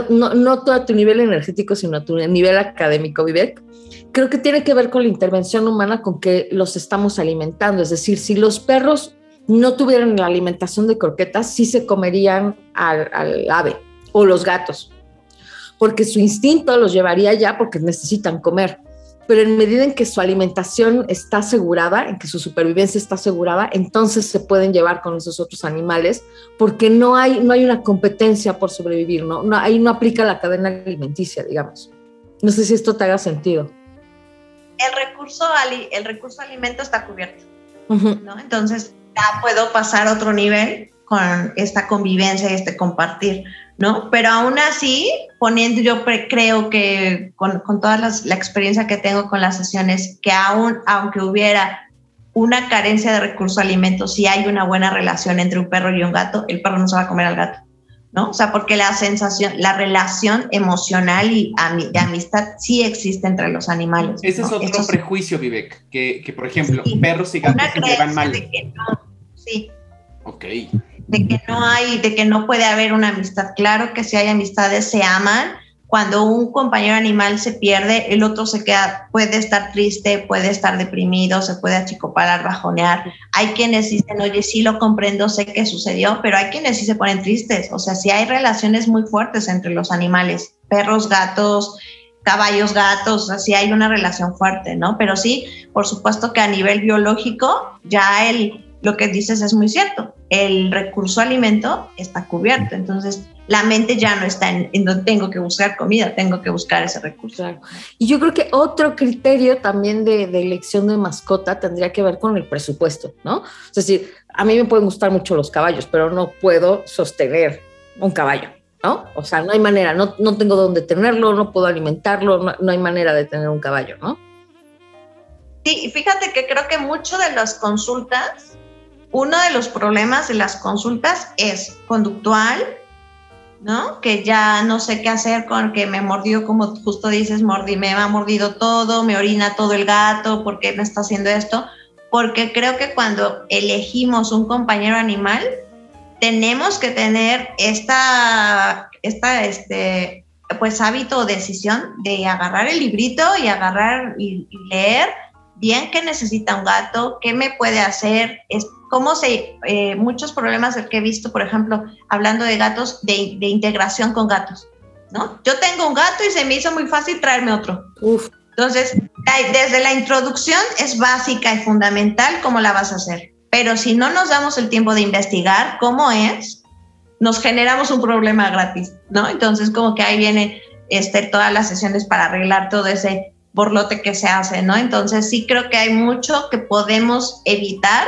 no, no a tu nivel energético, sino a tu nivel académico, Vivek, creo que tiene que ver con la intervención humana con que los estamos alimentando. Es decir, si los perros no tuvieran la alimentación de croquetas, sí se comerían al, al ave o los gatos, porque su instinto los llevaría ya porque necesitan comer pero en medida en que su alimentación está asegurada, en que su supervivencia está asegurada, entonces se pueden llevar con esos otros animales, porque no hay, no hay una competencia por sobrevivir, ¿no? no ahí no aplica la cadena alimenticia, digamos. No sé si esto te haga sentido. El recurso, el recurso alimento está cubierto, ¿no? Entonces ya puedo pasar a otro nivel con esta convivencia y este compartir. ¿No? Pero aún así, poniendo, yo creo que con, con toda la experiencia que tengo con las sesiones, que aún, aunque hubiera una carencia de recursos alimentos, si hay una buena relación entre un perro y un gato, el perro no se va a comer al gato, ¿no? O sea, porque la sensación, la relación emocional y de amistad sí existe entre los animales. Ese es otro prejuicio, Vivek, que, que, por ejemplo, perros y gatos se llevan mal. sí. Ok de que no hay, de que no puede haber una amistad. Claro que si hay amistades, se aman. Cuando un compañero animal se pierde, el otro se queda, puede estar triste, puede estar deprimido, se puede achicopalar, bajonear. Hay quienes dicen, oye, sí lo comprendo, sé que sucedió, pero hay quienes sí se ponen tristes. O sea, sí hay relaciones muy fuertes entre los animales, perros, gatos, caballos, gatos, así hay una relación fuerte, ¿no? Pero sí, por supuesto que a nivel biológico, ya el, lo que dices es muy cierto el recurso alimento está cubierto. Entonces, la mente ya no está en, donde tengo que buscar comida, tengo que buscar ese recurso. Y yo creo que otro criterio también de, elección de mascota tendría que ver con el presupuesto, ¿no? Es decir, a mí me pueden gustar mucho los caballos, pero no puedo sostener un caballo. ¿No? O sea, no hay manera, no, no tengo dónde tenerlo, no puedo alimentarlo, no, no hay manera de tener un caballo, ¿no? Sí, fíjate que creo que mucho de las consultas, uno de los problemas de las consultas es conductual, ¿no? Que ya no sé qué hacer con que me mordió, como justo dices, mordí, me ha mordido todo, me orina todo el gato, ¿por qué me está haciendo esto? Porque creo que cuando elegimos un compañero animal, tenemos que tener esta, esta este, pues hábito o decisión de agarrar el librito y agarrar y, leer bien qué necesita un gato, qué me puede hacer, cómo se, eh, muchos problemas que he visto, por ejemplo, hablando de gatos, de, de, integración con gatos, ¿no? Yo tengo un gato y se me hizo muy fácil traerme otro. Uf. Entonces, desde la introducción es básica y fundamental cómo la vas a hacer. Pero si no nos damos el tiempo de investigar cómo es, nos generamos un problema gratis, ¿no? Entonces, como que ahí viene este, todas las sesiones para arreglar todo ese borlote que se hace, ¿no? Entonces, sí creo que hay mucho que podemos evitar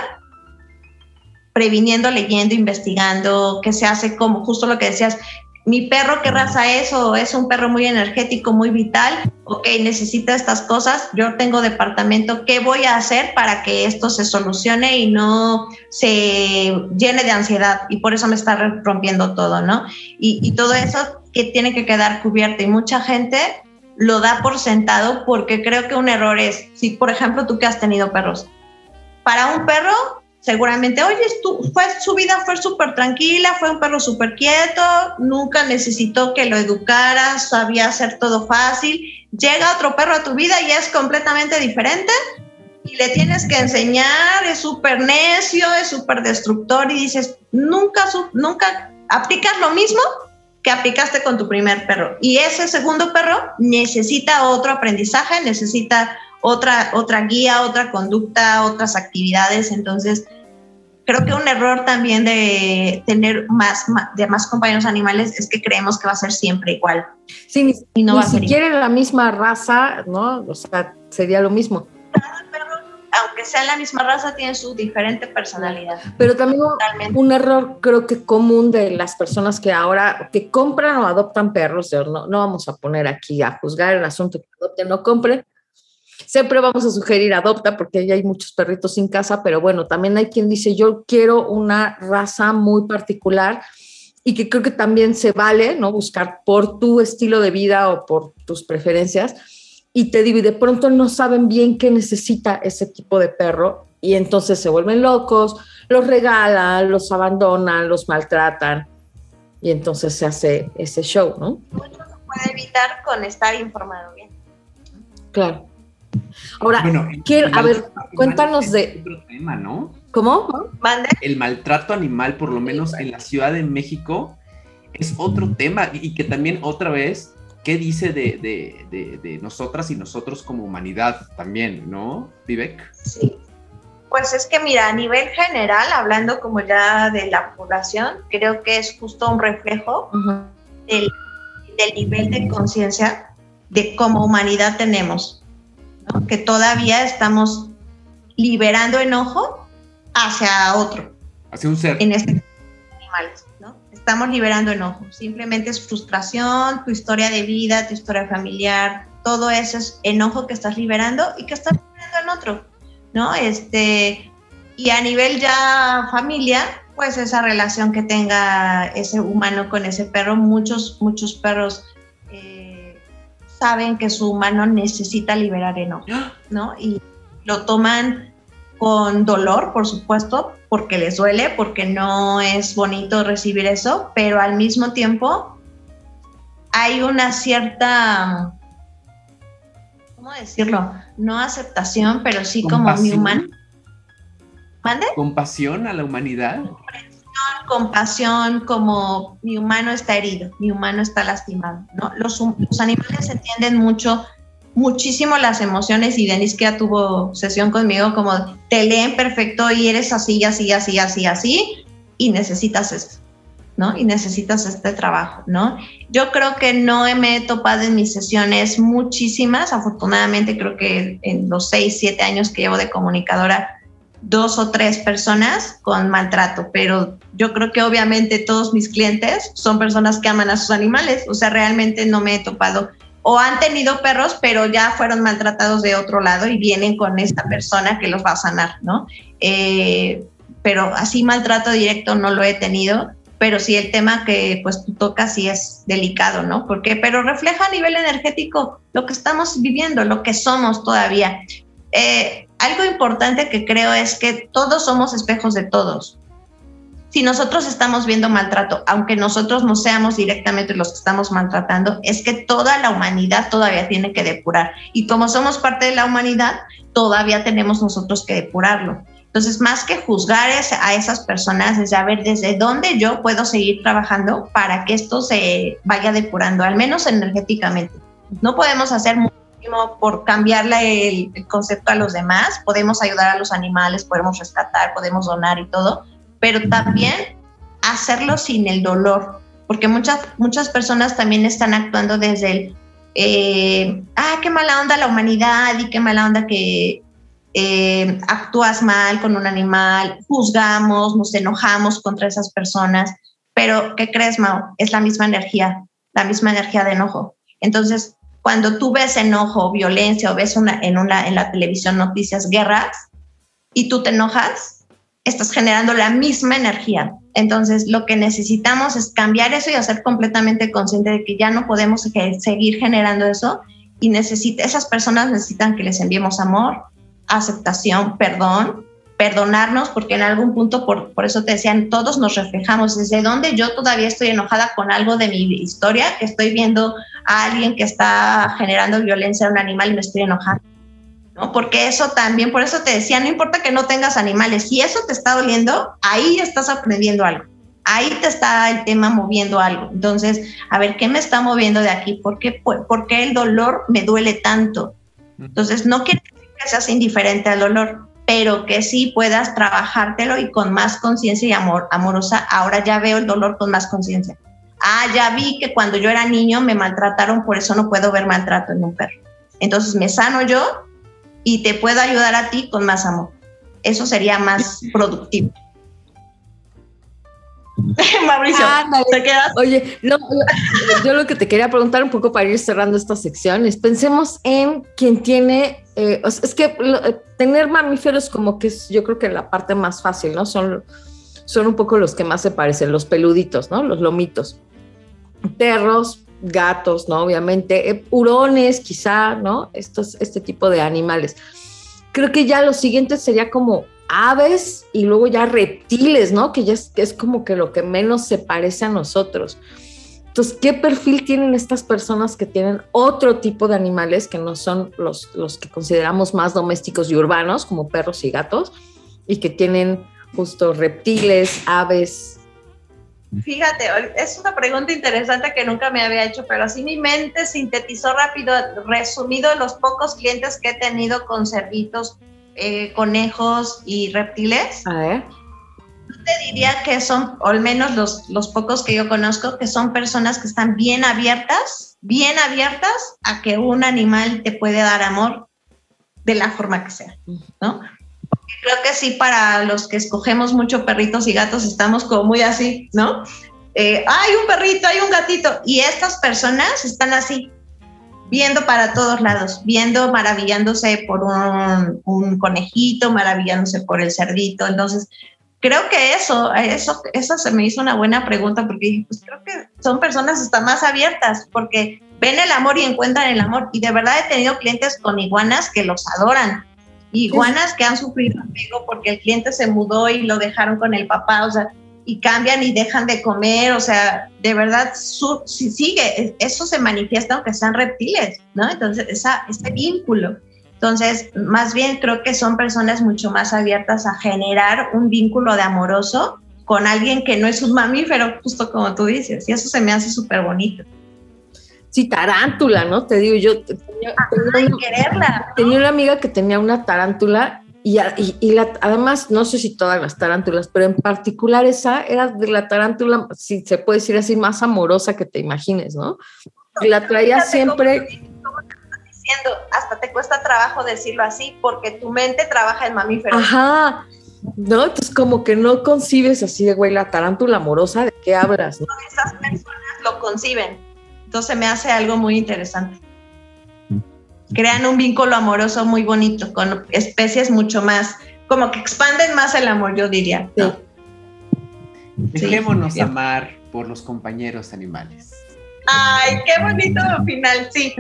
previniendo, leyendo, investigando, que se hace como justo lo que decías, mi perro, ¿qué raza es? O es un perro muy energético, muy vital. Ok, necesita estas cosas. Yo tengo departamento. ¿Qué voy a hacer para que esto se solucione y no se llene de ansiedad? Y por eso me está rompiendo todo, ¿no? Y, y todo eso que tiene que quedar cubierto. Y mucha gente lo da por sentado porque creo que un error es, si por ejemplo tú que has tenido perros, para un perro seguramente, oye, fue, su vida fue súper tranquila, fue un perro súper quieto, nunca necesitó que lo educaras, sabía hacer todo fácil. Llega otro perro a tu vida y es completamente diferente y le tienes que enseñar, es súper necio, es súper destructor y dices, nunca, nunca aplicas lo mismo que aplicaste con tu primer perro. Y ese segundo perro necesita otro aprendizaje, necesita otra, otra guía, otra conducta, otras actividades. Entonces, creo que un error también de tener más, de más compañeros animales es que creemos que va a ser siempre igual. Sí, ni, y no va a ser la misma raza, ¿no? O sea, sería lo mismo. Cada perro, aunque sea la misma raza, tiene su diferente personalidad. Pero también un, error creo que común de las personas que ahora, que compran o adoptan perros, no, no vamos a poner aquí a juzgar el asunto que adopten o no compren, Siempre vamos a sugerir adopta porque ya hay muchos perritos sin casa, pero bueno, también hay quien dice yo quiero una raza muy particular y que creo que también se vale, ¿no? Buscar por tu estilo de vida o por tus preferencias. Y te digo, y de pronto no saben bien qué necesita ese tipo de perro y entonces se vuelven locos, los regalan, los abandonan, los maltratan y entonces se hace ese show, ¿no? Mucho se puede evitar con estar informado bien. Claro. Ahora, quiero, a ver, cuéntanos de... Otro tema, ¿no? ¿Cómo? El maltrato animal, por lo menos en la Ciudad de México, es otro tema y que también otra vez, ¿qué dice de, nosotras y nosotros como humanidad también, ¿no, Vivek? Sí. Pues es que mira, a nivel general, hablando como ya de la población, creo que es justo un reflejo del, del nivel de conciencia de como humanidad tenemos que todavía estamos liberando enojo hacia otro. Hacia un ser. En este animales, ¿no? Estamos liberando enojo. Simplemente es frustración, tu historia de vida, tu historia familiar, todo eso es enojo que estás liberando y que estás liberando en otro, ¿no? Este, y a nivel ya familia, pues esa relación que tenga ese humano con ese perro, muchos, muchos perros saben que su humano necesita liberar enojo, ¿no? Y lo toman con dolor, por supuesto, porque les duele, porque no es bonito recibir eso, pero al mismo tiempo hay una cierta, ¿cómo decirlo? No aceptación, pero sí como mi humano. ¿Mande? Compasión a la humanidad compasión, como mi humano está herido, mi humano está lastimado. ¿no? Los, animales entienden mucho, muchísimo las emociones y Denise que ya tuvo sesión conmigo, como te leen perfecto y eres así, así, así, así, así, y necesitas esto. ¿no? Y necesitas este trabajo, ¿no? Yo creo que no me he topado en mis sesiones muchísimas, afortunadamente creo que en los seis, siete años que llevo de comunicadora, dos o tres personas con maltrato, pero yo creo que obviamente todos mis clientes son personas que aman a sus animales, o sea, realmente no me he topado o han tenido perros, pero ya fueron maltratados de otro lado y vienen con esta persona que los va a sanar, ¿no? Eh, pero así maltrato directo no lo he tenido, pero sí el tema que pues tú tocas sí es delicado, ¿no? Porque, pero refleja a nivel energético lo que estamos viviendo, lo que somos todavía. Eh, algo importante que creo es que todos somos espejos de todos. Si nosotros estamos viendo maltrato, aunque nosotros no seamos directamente los que estamos maltratando, es que toda la humanidad todavía tiene que depurar. Y como somos parte de la humanidad, todavía tenemos nosotros que depurarlo. Entonces, más que juzgar a esas personas, es saber desde dónde yo puedo seguir trabajando para que esto se vaya depurando, al menos energéticamente. No podemos hacer muchísimo por cambiarle el, concepto a los demás, podemos ayudar a los animales, podemos rescatar, podemos donar y todo, pero también hacerlo sin el dolor, porque muchas, muchas personas también están actuando desde el, eh, ah, qué mala onda la humanidad y qué mala onda que eh, actúas mal con un animal, juzgamos, nos enojamos contra esas personas, pero ¿qué crees, Mao? Es la misma energía, la misma energía de enojo. Entonces, cuando tú ves enojo, violencia o ves en, una, en la televisión noticias, guerras, y tú te enojas, estás generando la misma energía. Entonces, lo que necesitamos es cambiar eso y hacer completamente consciente de que ya no podemos seguir generando eso y necesita, esas personas necesitan que les enviemos amor, aceptación, perdón, perdonarnos, porque en algún punto, por, por eso te decían, todos nos reflejamos, desde donde yo todavía estoy enojada con algo de mi historia, que estoy viendo a alguien que está generando violencia a un animal y me estoy enojando. ¿no? Porque eso también, por eso te decía, no importa que no tengas animales, si eso te está doliendo, ahí estás aprendiendo algo. Ahí te está el tema moviendo algo. Entonces, a ver, ¿qué me está moviendo de aquí? ¿Por qué, por qué el dolor me duele tanto? Entonces, no quiere que seas indiferente al dolor, pero que sí puedas trabajártelo y con más conciencia y amor, amorosa. Ahora ya veo el dolor con más conciencia. Ah, ya vi que cuando yo era niño me maltrataron, por eso no puedo ver maltrato en un perro. Entonces me sano yo y te puedo ayudar a ti con más amor. Eso sería más productivo. Mauricio, ¿te quedas? Oye, no, yo lo que te quería preguntar un poco para ir cerrando esta sección es pensemos en quien tiene, eh, es que eh, tener mamíferos como que es, yo creo que la parte más fácil, ¿no? Son, son un poco los que más se parecen, los peluditos, ¿no? Los lomitos. Perros, gatos, ¿no? Obviamente, eh, hurones, quizá, ¿no? Estos, este tipo de animales. Creo que ya lo siguiente sería como aves y luego ya reptiles, ¿no? Que ya es, como que lo que menos se parece a nosotros. Entonces, ¿qué perfil tienen estas personas que tienen otro tipo de animales que no son los, los que consideramos más domésticos y urbanos, como perros y gatos, y que tienen justo reptiles, aves? Fíjate, es una pregunta interesante que nunca me había hecho, pero así mi mente sintetizó rápido, resumido los pocos clientes que he tenido con cerditos eh, conejos y reptiles. A ver. te diría que son, o al menos los, los pocos que yo conozco, que son personas que están bien abiertas, bien abiertas a que un animal te puede dar amor de la forma que sea, ¿no? creo que sí, para los que escogemos mucho perritos y gatos, estamos como muy así, ¿no? Eh, hay un perrito, hay un gatito, y estas personas están así, viendo para todos lados, viendo, maravillándose por un, conejito, maravillándose por el cerdito. Entonces, creo que eso, eso, eso se me hizo una buena pregunta porque pues creo que son personas hasta más abiertas porque ven el amor y encuentran el amor. Y de verdad he tenido clientes con iguanas que los adoran. Iguanas que han sufrido apego porque el cliente se mudó y lo dejaron con el papá. O sea, y cambian y dejan de comer, o sea, de verdad, si sigue, eso se manifiesta aunque sean reptiles, ¿no? Entonces, esa, ese vínculo. Entonces, más bien creo que son personas mucho más abiertas a generar un vínculo de amoroso con alguien que no es un mamífero, justo como tú dices, y eso se me hace súper bonito. Sí, tarántula, ¿no? Te digo, yo tenía, quererla, tenía una amiga que tenía una tarántula y, además, no sé si todas las tarántulas, pero en particular esa era de la tarántula, si se puede decir así, más amorosa que te imagines, ¿no? Y la traía siempre... diciendo, hasta te cuesta trabajo decirlo así, porque tu mente trabaja en mamíferos. Ajá, ¿no? Entonces como que no concibes así de, güey, la tarántula amorosa, ¿de qué hablas? Esas personas lo conciben, entonces me hace algo muy interesante. Crean un vínculo amoroso muy bonito con especies mucho más, como que expanden más el amor, yo diría. Dejémonos amar por los compañeros animales. Ay, qué bonito final, sí.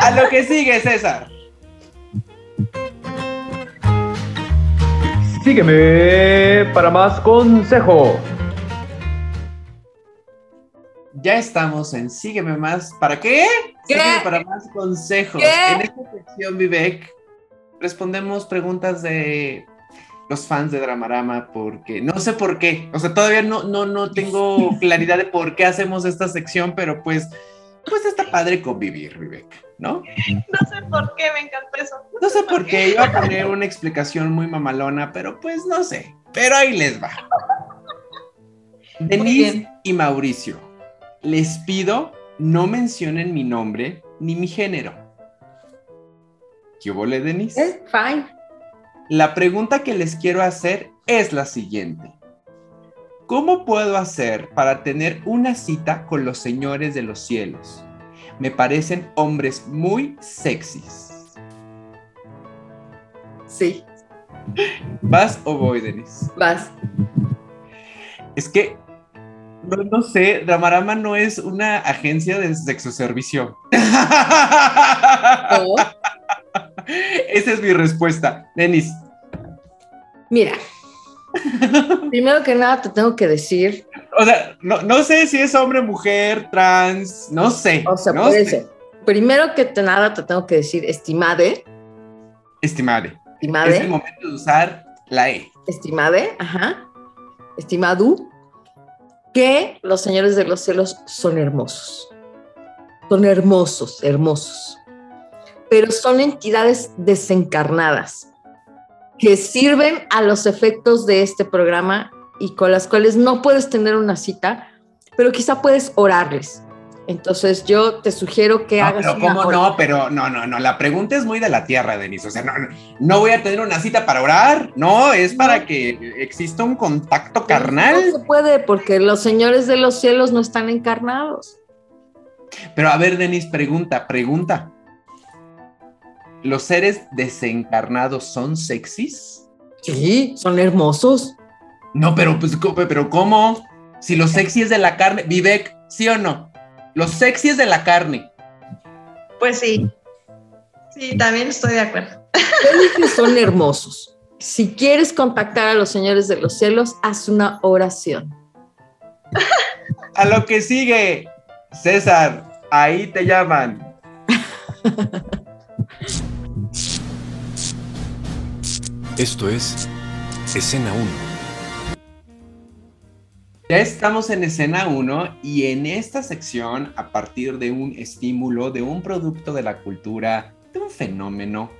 A lo que sigue, César. Sígueme para más consejo. Ya estamos en Sígueme más. ¿Para qué? ¿Qué? Sígueme para más consejos. ¿Qué? En esta sección, Vivek, respondemos preguntas de los fans de Dramarama porque no sé por qué. O sea, todavía no, no, no tengo claridad de por qué hacemos esta sección, pero pues, pues está padre convivir, Vivek, ¿no? No sé por qué me encantó eso. No sé por qué iba a poner una explicación muy mamalona, pero pues no sé. Pero ahí les va. Denise y Mauricio, les pido no mencionen mi nombre ni mi género. ¿Qué hubo, Denise? ¿Eh? Fine. La pregunta que les quiero hacer es la siguiente. ¿Cómo puedo hacer para tener una cita con los señores de los cielos? Me parecen hombres muy sexys. Sí, ¿Vas o voy, Denise? vas. Es que, no, no sé, Dramarama no es una agencia de sexoservicio. No. Esa es mi respuesta. Denis, Mira, primero que nada te tengo que decir, o sea, no, no sé si es hombre, mujer, trans, no sé. o sea, no puede sé. ser. Primero que nada te tengo que decir, estimade, Estimade, es el estimade, momento de usar la E. estimade, ajá, estimadu, que los señores de los cielos son hermosos. Son hermosos, hermosos. Pero son entidades desencarnadas que sirven a los efectos de este programa y con las cuales no puedes tener una cita, pero quizá puedes orarles. Entonces yo te sugiero que No, hagas pero cómo no, pero no, no, no, la pregunta es muy de la tierra, Denise. O sea, no, voy a tener una cita para orar, no, es para que exista un contacto carnal. No se puede porque los señores de los cielos no están encarnados. Pero a ver, Denis, pregunta, pregunta. ¿Los seres desencarnados son sexys? Sí, son hermosos. No, pero pues, ¿cómo- pero ¿cómo? Si los sexy es de la carne, Vivek, ¿sí o no? Los sexy es de la carne. Pues sí. Sí, también estoy de acuerdo. Son hermosos. Si quieres contactar a los señores de los cielos, haz una oración. A lo que sigue, César, ahí te llaman. Esto es Escena 1. Ya estamos en escena 1 y en esta sección, a partir de un estímulo, de un producto de la cultura, de un fenómeno,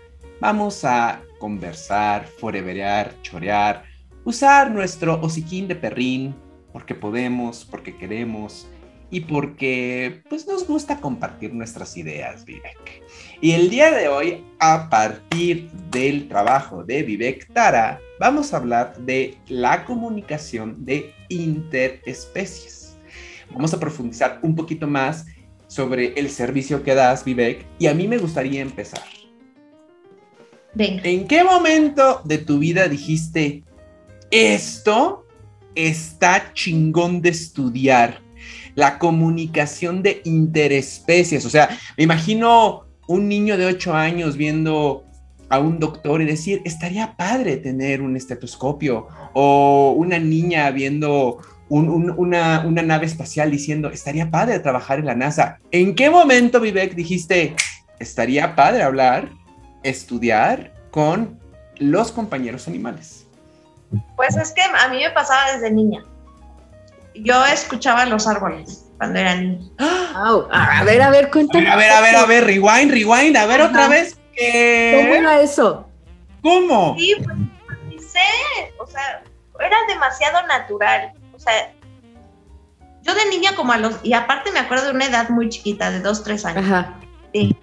vamos a conversar, foreverear, chorear, usar nuestro hociquín de perrín, porque podemos, porque queremos y porque pues nos gusta compartir nuestras ideas, Vivek. Y el día de hoy, a partir del trabajo de Vivek Tara, vamos a hablar de la comunicación de interespecies. Vamos a profundizar un poquito más sobre el servicio que das, Vivek, y a mí me gustaría empezar. Venga. ¿En qué momento de tu vida dijiste, esto está chingón de estudiar? La comunicación de interespecies. O sea, me imagino un niño de 8 años viendo a un doctor y decir, estaría padre tener un estetoscopio. O una niña viendo un- un- una, una nave espacial diciendo, estaría padre trabajar en la NASA. ¿En qué momento, Vivek, dijiste, estaría padre hablar, estudiar con los compañeros animales? Pues es que a mí me pasaba desde niña. Yo escuchaba los árboles cuando era niña. Au, a ver, a ver, cuéntame. a ver, a ver, a ver, rewind, rewind, a ver Ajá. otra vez. ¿Cómo era eso? ¿Cómo? Sí, pues ni sé, o sea, era demasiado natural. O sea, yo de niña como a los, y aparte me acuerdo de una edad muy chiquita, de dos, tres años, Ajá. de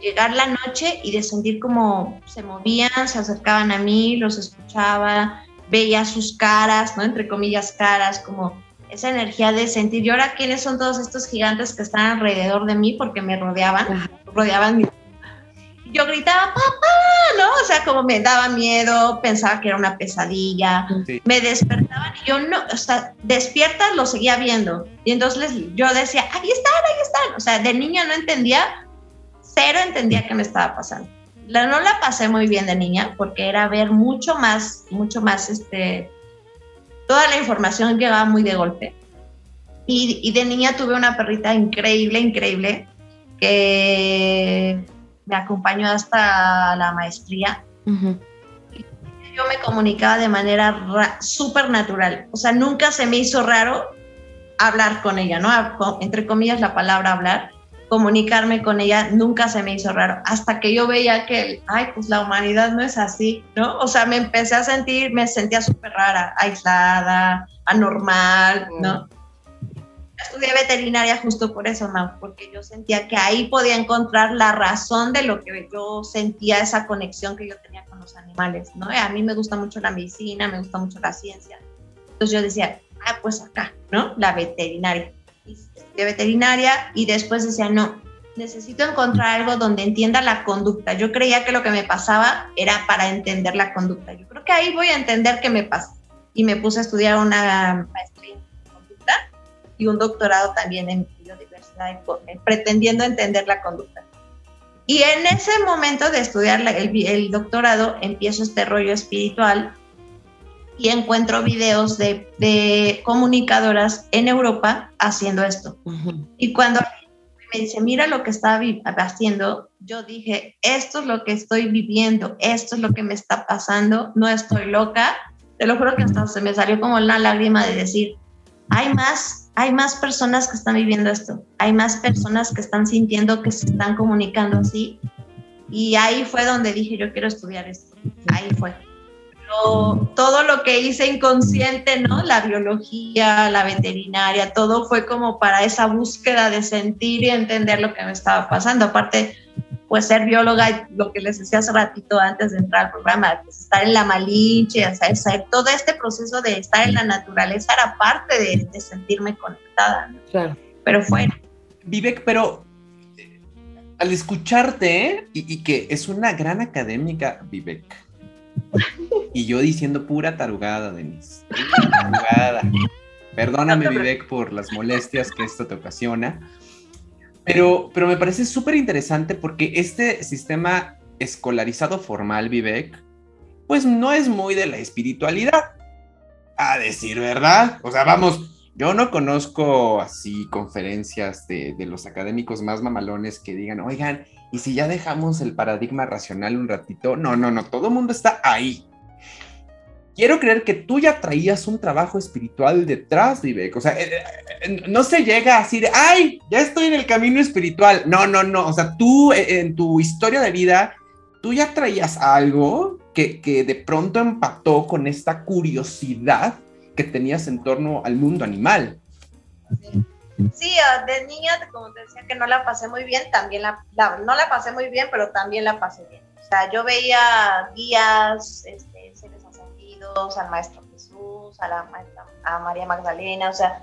llegar la noche y de sentir como se movían, se acercaban a mí, los escuchaba, veía sus caras, ¿no? Entre comillas caras, como esa energía de sentir, ¿y ahora quiénes son todos estos gigantes que están alrededor de mí? Porque me rodeaban, rodeaban mi... yo gritaba, papá, ¿no? O sea, como me daba miedo, pensaba que era una pesadilla, Sí. me despertaban y yo no, o sea, despiertas lo seguía viendo. Y entonces yo decía, ahí están, ahí están. O sea, de niña no entendía, cero entendía qué me estaba pasando. La, no la pasé muy bien de niña porque era ver mucho más, mucho más, este, toda la información llegaba muy de golpe. Y, y de niña tuve una perrita increíble, increíble, que me acompañó hasta la maestría. Ujú. Yo me comunicaba de manera ra- súper natural. O sea, nunca se me hizo raro hablar con ella, ¿no? Entre comillas la palabra hablar, comunicarme con ella nunca se me hizo raro. Hasta que yo veía que, ay, pues la humanidad no es así, ¿no? O sea, me empecé a sentir, me sentía súper rara, aislada, anormal, ¿no? Estudié veterinaria justo por eso, Mau, porque yo sentía que ahí podía encontrar la razón de lo que yo sentía, esa conexión que yo tenía con los animales, ¿no? A mí me gusta mucho la medicina, me gusta mucho la ciencia. Entonces yo decía, ah, pues acá, ¿no? La veterinaria. Estudié veterinaria y después decía, no, necesito encontrar algo donde entienda la conducta. Yo creía que lo que me pasaba era para entender la conducta. Yo creo que ahí voy a entender qué me pasa. Y me puse a estudiar una maestría en conducta y un doctorado también en biodiversidad, pretendiendo entender la conducta. Y en ese momento de estudiar el, el doctorado, empiezo este rollo espiritual y encuentro videos de, de comunicadoras en Europa haciendo esto. Ujú. Y cuando me dice, mira lo que está haciendo, yo dije, esto es lo que estoy viviendo, esto es lo que me está pasando, no estoy loca. Te lo juro que hasta se me salió como la lágrima de decir, hay más, hay más personas que están viviendo esto, hay más personas que están sintiendo que se están comunicando así. Y ahí fue donde dije, yo quiero estudiar esto. Ahí fue. Pero todo lo que hice inconsciente, ¿no? La biología, la veterinaria, todo fue como para esa búsqueda de sentir y entender lo que me estaba pasando. Aparte, pues ser bióloga, lo que les decía hace ratito antes de entrar al programa, pues estar en la malinche, o sea, todo este proceso de estar en la naturaleza era parte de, de sentirme conectada, ¿no? Claro. pero fue Vivek, pero eh, al escucharte, ¿eh? y, y que es una gran académica, Vivek, y yo diciendo pura tarugada, Denise, tarugada. Perdóname, Vivek, por las molestias que esto te ocasiona, pero, pero me parece súper interesante porque este sistema escolarizado formal, Vivek, pues no es muy de la espiritualidad, a decir verdad. O sea, vamos, yo no conozco así conferencias de, de los académicos más mamalones que digan, oigan, y si ya dejamos el paradigma racional un ratito, no, no, no, todo el mundo está ahí. Quiero creer que tú ya traías un trabajo espiritual detrás, Vivek. O sea, eh, eh, no se llega así de, ay, ya estoy en el camino espiritual. No, no, no. O sea, tú eh, en tu historia de vida, tú ya traías algo que, que de pronto empató con esta curiosidad que tenías en torno al mundo animal. Sí, ah, de niña, como te decía que no la pasé muy bien, también la, no la pasé muy bien, pero también la pasé bien. O sea, yo veía guías, este, seres ascendidos, al Maestro Jesús, a la a María Magdalena, o sea,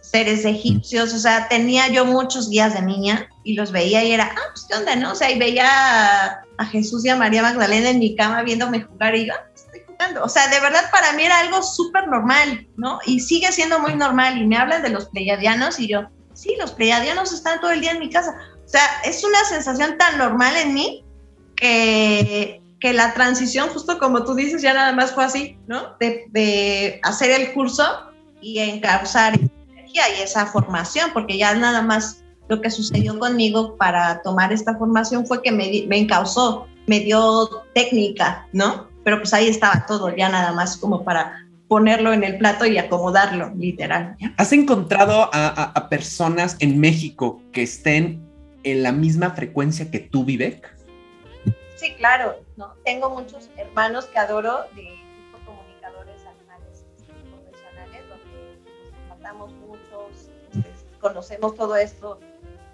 seres egipcios, o sea, tenía yo muchos guías de niña y los veía y era, ah, pues qué onda, ¿no? O sea, y veía a, a Jesús y a María Magdalena en mi cama viéndome jugar y yo, ah, O sea, de verdad para mí era algo súper normal, ¿no? Y sigue siendo muy normal. Y me hablan de los pleiadianos y yo, sí, los pleiadianos están todo el día en mi casa. O sea, es una sensación tan normal en mí que, que la transición, justo como tú dices, ya nada más fue así, ¿no? De, de hacer el curso y encauzar esa energía y esa formación, porque ya nada más lo que sucedió conmigo para tomar esta formación fue que me, me encauzó, me dio técnica, ¿no? Pero pues ahí estaba todo, ya nada más como para ponerlo en el plato y acomodarlo, literal. ¿Has encontrado a, a- a personas en México que estén en la misma frecuencia que tú, Vivek? Sí, claro, ¿no? Tengo muchos hermanos que adoro de tipo comunicadores animales profesionales, donde nos tratamos muchos, este, conocemos todo esto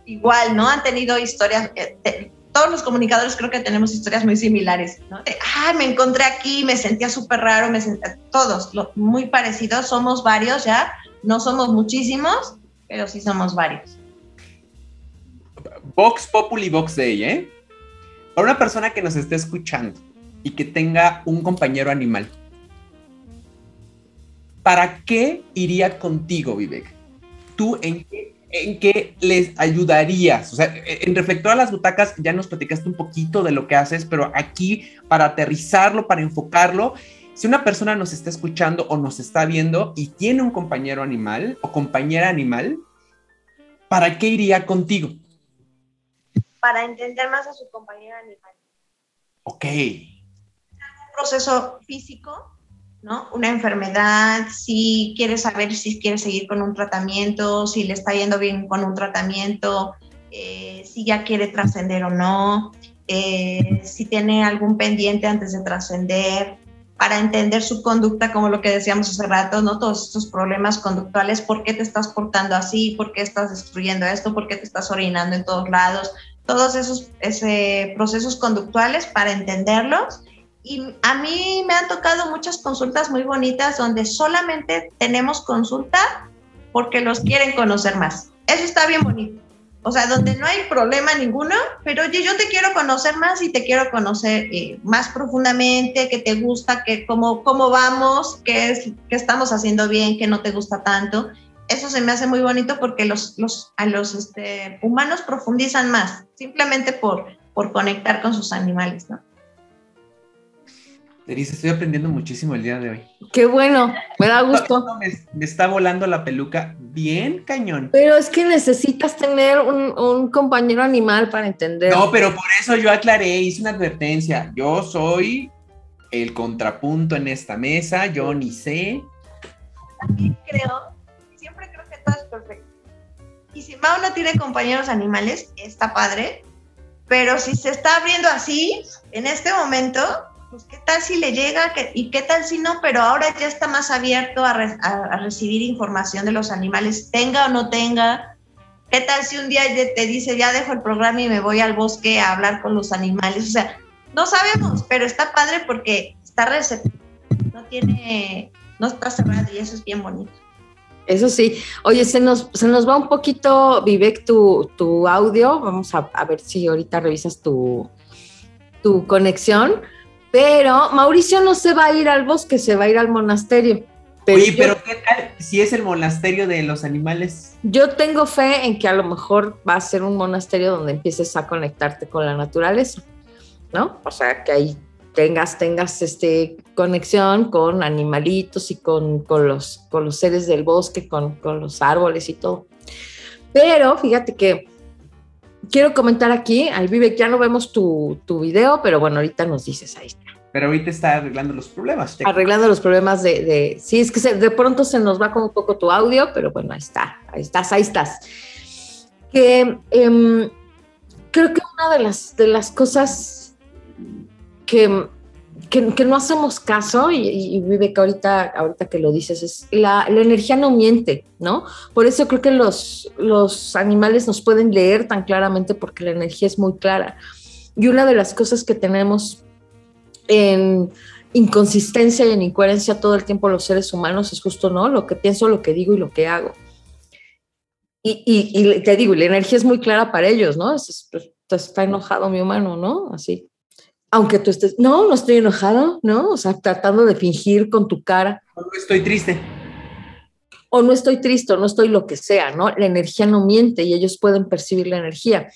igual, ¿no? Han tenido historias, eh, todos los comunicadores creo que tenemos historias muy similares, ¿no? Ah, me encontré aquí, me sentía súper raro, me sentía, todos muy parecidos, somos varios ya, no somos muchísimos, pero sí somos varios. Vox Populi Vox Dei, ¿eh? Para una persona que nos esté escuchando y que tenga un compañero animal, ¿para qué iría contigo, Vivek? ¿Tú en qué, en qué les ayudarías? O sea, en reflector a las butacas ya nos platicaste un poquito de lo que haces, pero aquí para aterrizarlo, para enfocarlo, si una persona nos está escuchando o nos está viendo y tiene un compañero animal o compañera animal, ¿para qué iría contigo? Para entender más a su compañero animal. Ok. Un proceso físico ¿no? Una enfermedad, si quiere saber si quiere seguir con un tratamiento, si le está yendo bien con un tratamiento, eh, si ya quiere trascender o no, eh, si tiene algún pendiente antes de trascender, para entender su conducta, como lo que decíamos hace rato, ¿no? Todos estos problemas conductuales, ¿por qué te estás portando así? ¿Por qué estás destruyendo esto? ¿Por qué te estás orinando en todos lados? Todos esos ese, procesos conductuales para entenderlos y a mí me han tocado muchas consultas muy bonitas donde solamente tenemos consulta porque los quieren conocer más. Eso está bien bonito. O sea, donde no hay problema ninguno, pero oye, yo te quiero conocer más y te quiero conocer eh, más profundamente, qué te gusta, qué, cómo, cómo vamos, qué, es, qué estamos haciendo bien, qué no te gusta tanto. Eso se me hace muy bonito porque los, los, a los este, humanos profundizan más, simplemente por, por conectar con sus animales, ¿no? Denise, estoy aprendiendo muchísimo el día de hoy. Qué bueno, me da gusto. Me, está volando la peluca bien cañón. Pero es que necesitas tener un, compañero animal para entender. No, pero por eso yo aclaré, hice una advertencia. Yo soy el contrapunto en esta mesa, yo ni sé. También creo, siempre creo que todo es perfecto. Y si Mao no tiene compañeros animales, está padre. Pero si se está abriendo así, en este momento, pues qué tal si le llega y qué tal si no, pero ahora ya está más abierto a, recibir información de los animales, tenga o no tenga. ¿Qué tal si un día te dice, ya dejo el programa y me voy al bosque a hablar con los animales? O sea, no sabemos, pero está padre porque está receptivo, no tiene, no está cerrado y eso es bien bonito. Eso sí. Oye, se nos, se nos va un poquito, Vivek, tu, tu audio. Vamos a, a, ver si ahorita revisas tu, tu conexión. Pero Mauricio no se va a ir al bosque, se va a ir al monasterio. Pero Oye, pero ¿qué tal si es el monasterio de los animales? Yo tengo fe en que a lo mejor va a ser un monasterio donde empieces a conectarte con la naturaleza, ¿no? O sea, que ahí tengas, tengas este, conexión con animalitos y con, con, los, con los seres del bosque, con, con los árboles y todo. Pero fíjate que quiero comentar aquí, al Vive, ya no vemos tu, tu video, pero bueno, ahorita nos dices ahí pero ahorita está arreglando los problemas. Arreglando los problemas de, de sí, es que de pronto se nos va como un poco tu audio, pero bueno, ahí está, ahí estás, ahí estás. Que em, creo que una de las, de las cosas que, que, no hacemos caso, y, vive que ahorita, ahorita que lo dices, es la, la, energía no miente, ¿no? Por eso creo que los, los animales nos pueden leer tan claramente porque la energía es muy clara. Y una de las cosas que tenemos en inconsistencia y en incoherencia todo el tiempo los seres humanos, es justo, ¿no? Lo que pienso, lo que digo y lo que hago. Y, y, te digo, la energía es muy clara para ellos, ¿no? Es, pues, está enojado mi humano, ¿no? Así. Aunque tú estés, no, no estoy enojado, ¿no? O sea, tratando de fingir con tu cara. No estoy triste. O no estoy triste, o no estoy lo que sea, ¿no? La energía no miente y ellos pueden percibir la energía.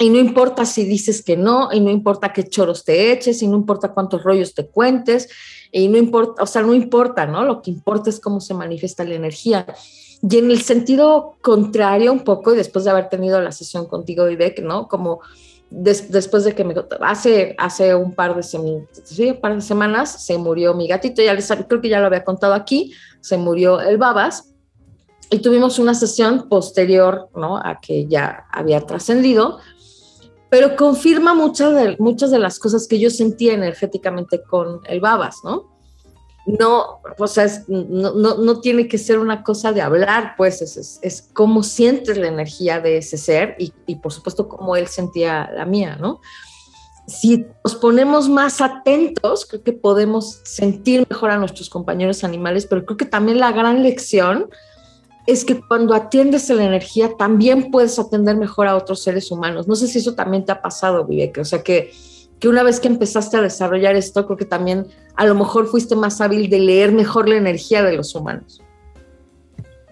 Y no importa si dices que no, y no importa qué choros te eches, y no importa cuántos rollos te cuentes, y no importa, o sea, no importa, ¿no? Lo que importa es cómo se manifiesta la energía. Y en el sentido contrario, un poco, y después de haber tenido la sesión contigo, Vivek, ¿no? Como después de que me hace hace un par de semanas se murió mi gatito ya les creo que ya lo había contado aquí se murió el babas. Y tuvimos una sesión posterior no a que ya había trascendido. Pero confirma muchas de, muchas de las cosas que yo sentía energéticamente con el babas, ¿no? No, o sea, no, no, tiene que ser una cosa de hablar, pues es, es, cómo sientes la energía de ese ser y, y, por supuesto cómo él sentía la mía, ¿no? Si nos ponemos más atentos, creo que podemos sentir mejor a nuestros compañeros animales, pero creo que también la gran lección es que cuando atiendes a la energía también puedes atender mejor a otros seres humanos. No sé si eso también te ha pasado, Vivek. O sea, que, que una vez que empezaste a desarrollar esto, creo que también a lo mejor fuiste más hábil de leer mejor la energía de los humanos.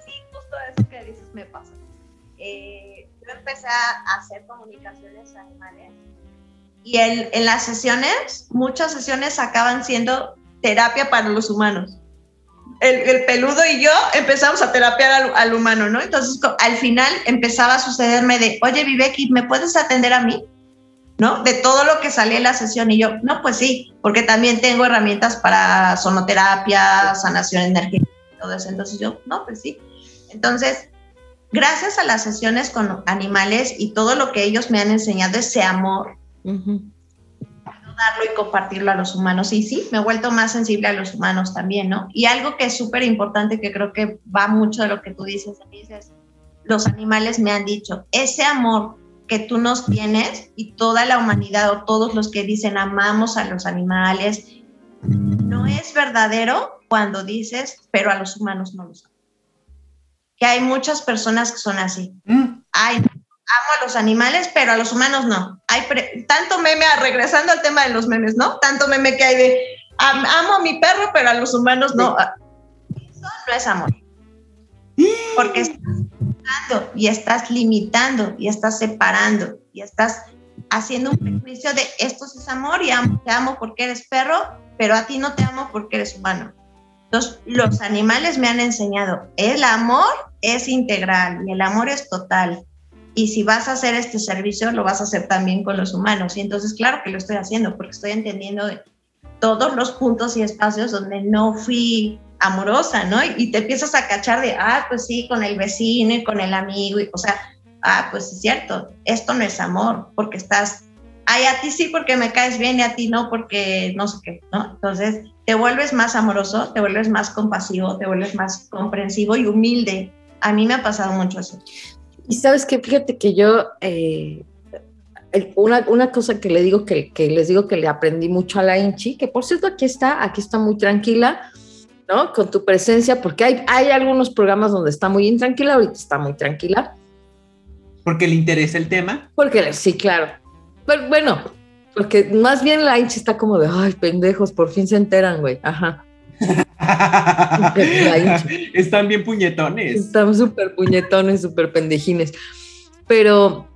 Sí, justo eso que dices me pasa. Eh, yo empecé a hacer comunicaciones animales y el, en las sesiones, muchas sesiones acaban siendo terapia para los humanos el, peludo y yo empezamos a terapiar al, humano, ¿no? Entonces, al final empezaba a sucederme de, oye, Viveki, ¿me puedes atender a mí? ¿No? De todo lo que salía en la sesión y yo, no, pues sí, porque también tengo herramientas para sonoterapia, sanación energética, todo eso. Entonces yo, no, pues sí. Entonces, gracias a las sesiones con animales y todo lo que ellos me han enseñado, ese amor, darlo y compartirlo a los humanos. Y sí, me he vuelto más sensible a los humanos también, ¿no? Y algo que es súper importante, que creo que va mucho de lo que tú dices, es, los animales me han dicho, ese amor que tú nos tienes y toda la humanidad o todos los que dicen amamos a los animales, no es verdadero cuando dices, pero a los humanos no los amo. Que hay muchas personas que son así. Mm. Ay, amo a los animales, pero a los humanos no. Hay tanto meme, ah, regresando al tema de los memes, ¿no? Tanto meme que hay de amo a mi perro, pero a los humanos no. Ah, eso no es amor. Porque estás limitando y estás limitando y estás separando y estás haciendo un prejuicio de esto es amor y amo, te amo porque eres perro, pero a ti no te amo porque eres humano. Entonces, los animales me han enseñado, el amor es integral y el amor es total y si vas a hacer este servicio, lo vas a hacer también con los humanos. Y entonces, claro que lo estoy haciendo porque estoy entendiendo todos los puntos y espacios donde no fui amorosa, ¿no? Y, te empiezas a cachar de, ah, pues sí, con el vecino y con el amigo, y, o sea, ah, pues es cierto, esto no es amor, porque estás, ay, a ti sí porque me caes bien y a ti no porque no sé qué, ¿no? Entonces, te vuelves más amoroso, te vuelves más compasivo, te vuelves más comprensivo y humilde. A mí me ha pasado mucho eso. Y sabes que fíjate que yo, eh, una, una, cosa que le digo que, que, les digo que le aprendí mucho a la Inchi, que por cierto aquí está, aquí está muy tranquila, ¿no? Con tu presencia, porque hay, hay algunos programas donde está muy intranquila, ahorita está muy tranquila. ¿Porque le interesa el tema? Porque sí, claro. Pero bueno, porque más bien la Inchi está como de, ay, pendejos, por fin se enteran, güey. Ajá. Están bien puñetones. Están súper puñetones, súper pendejines. Pero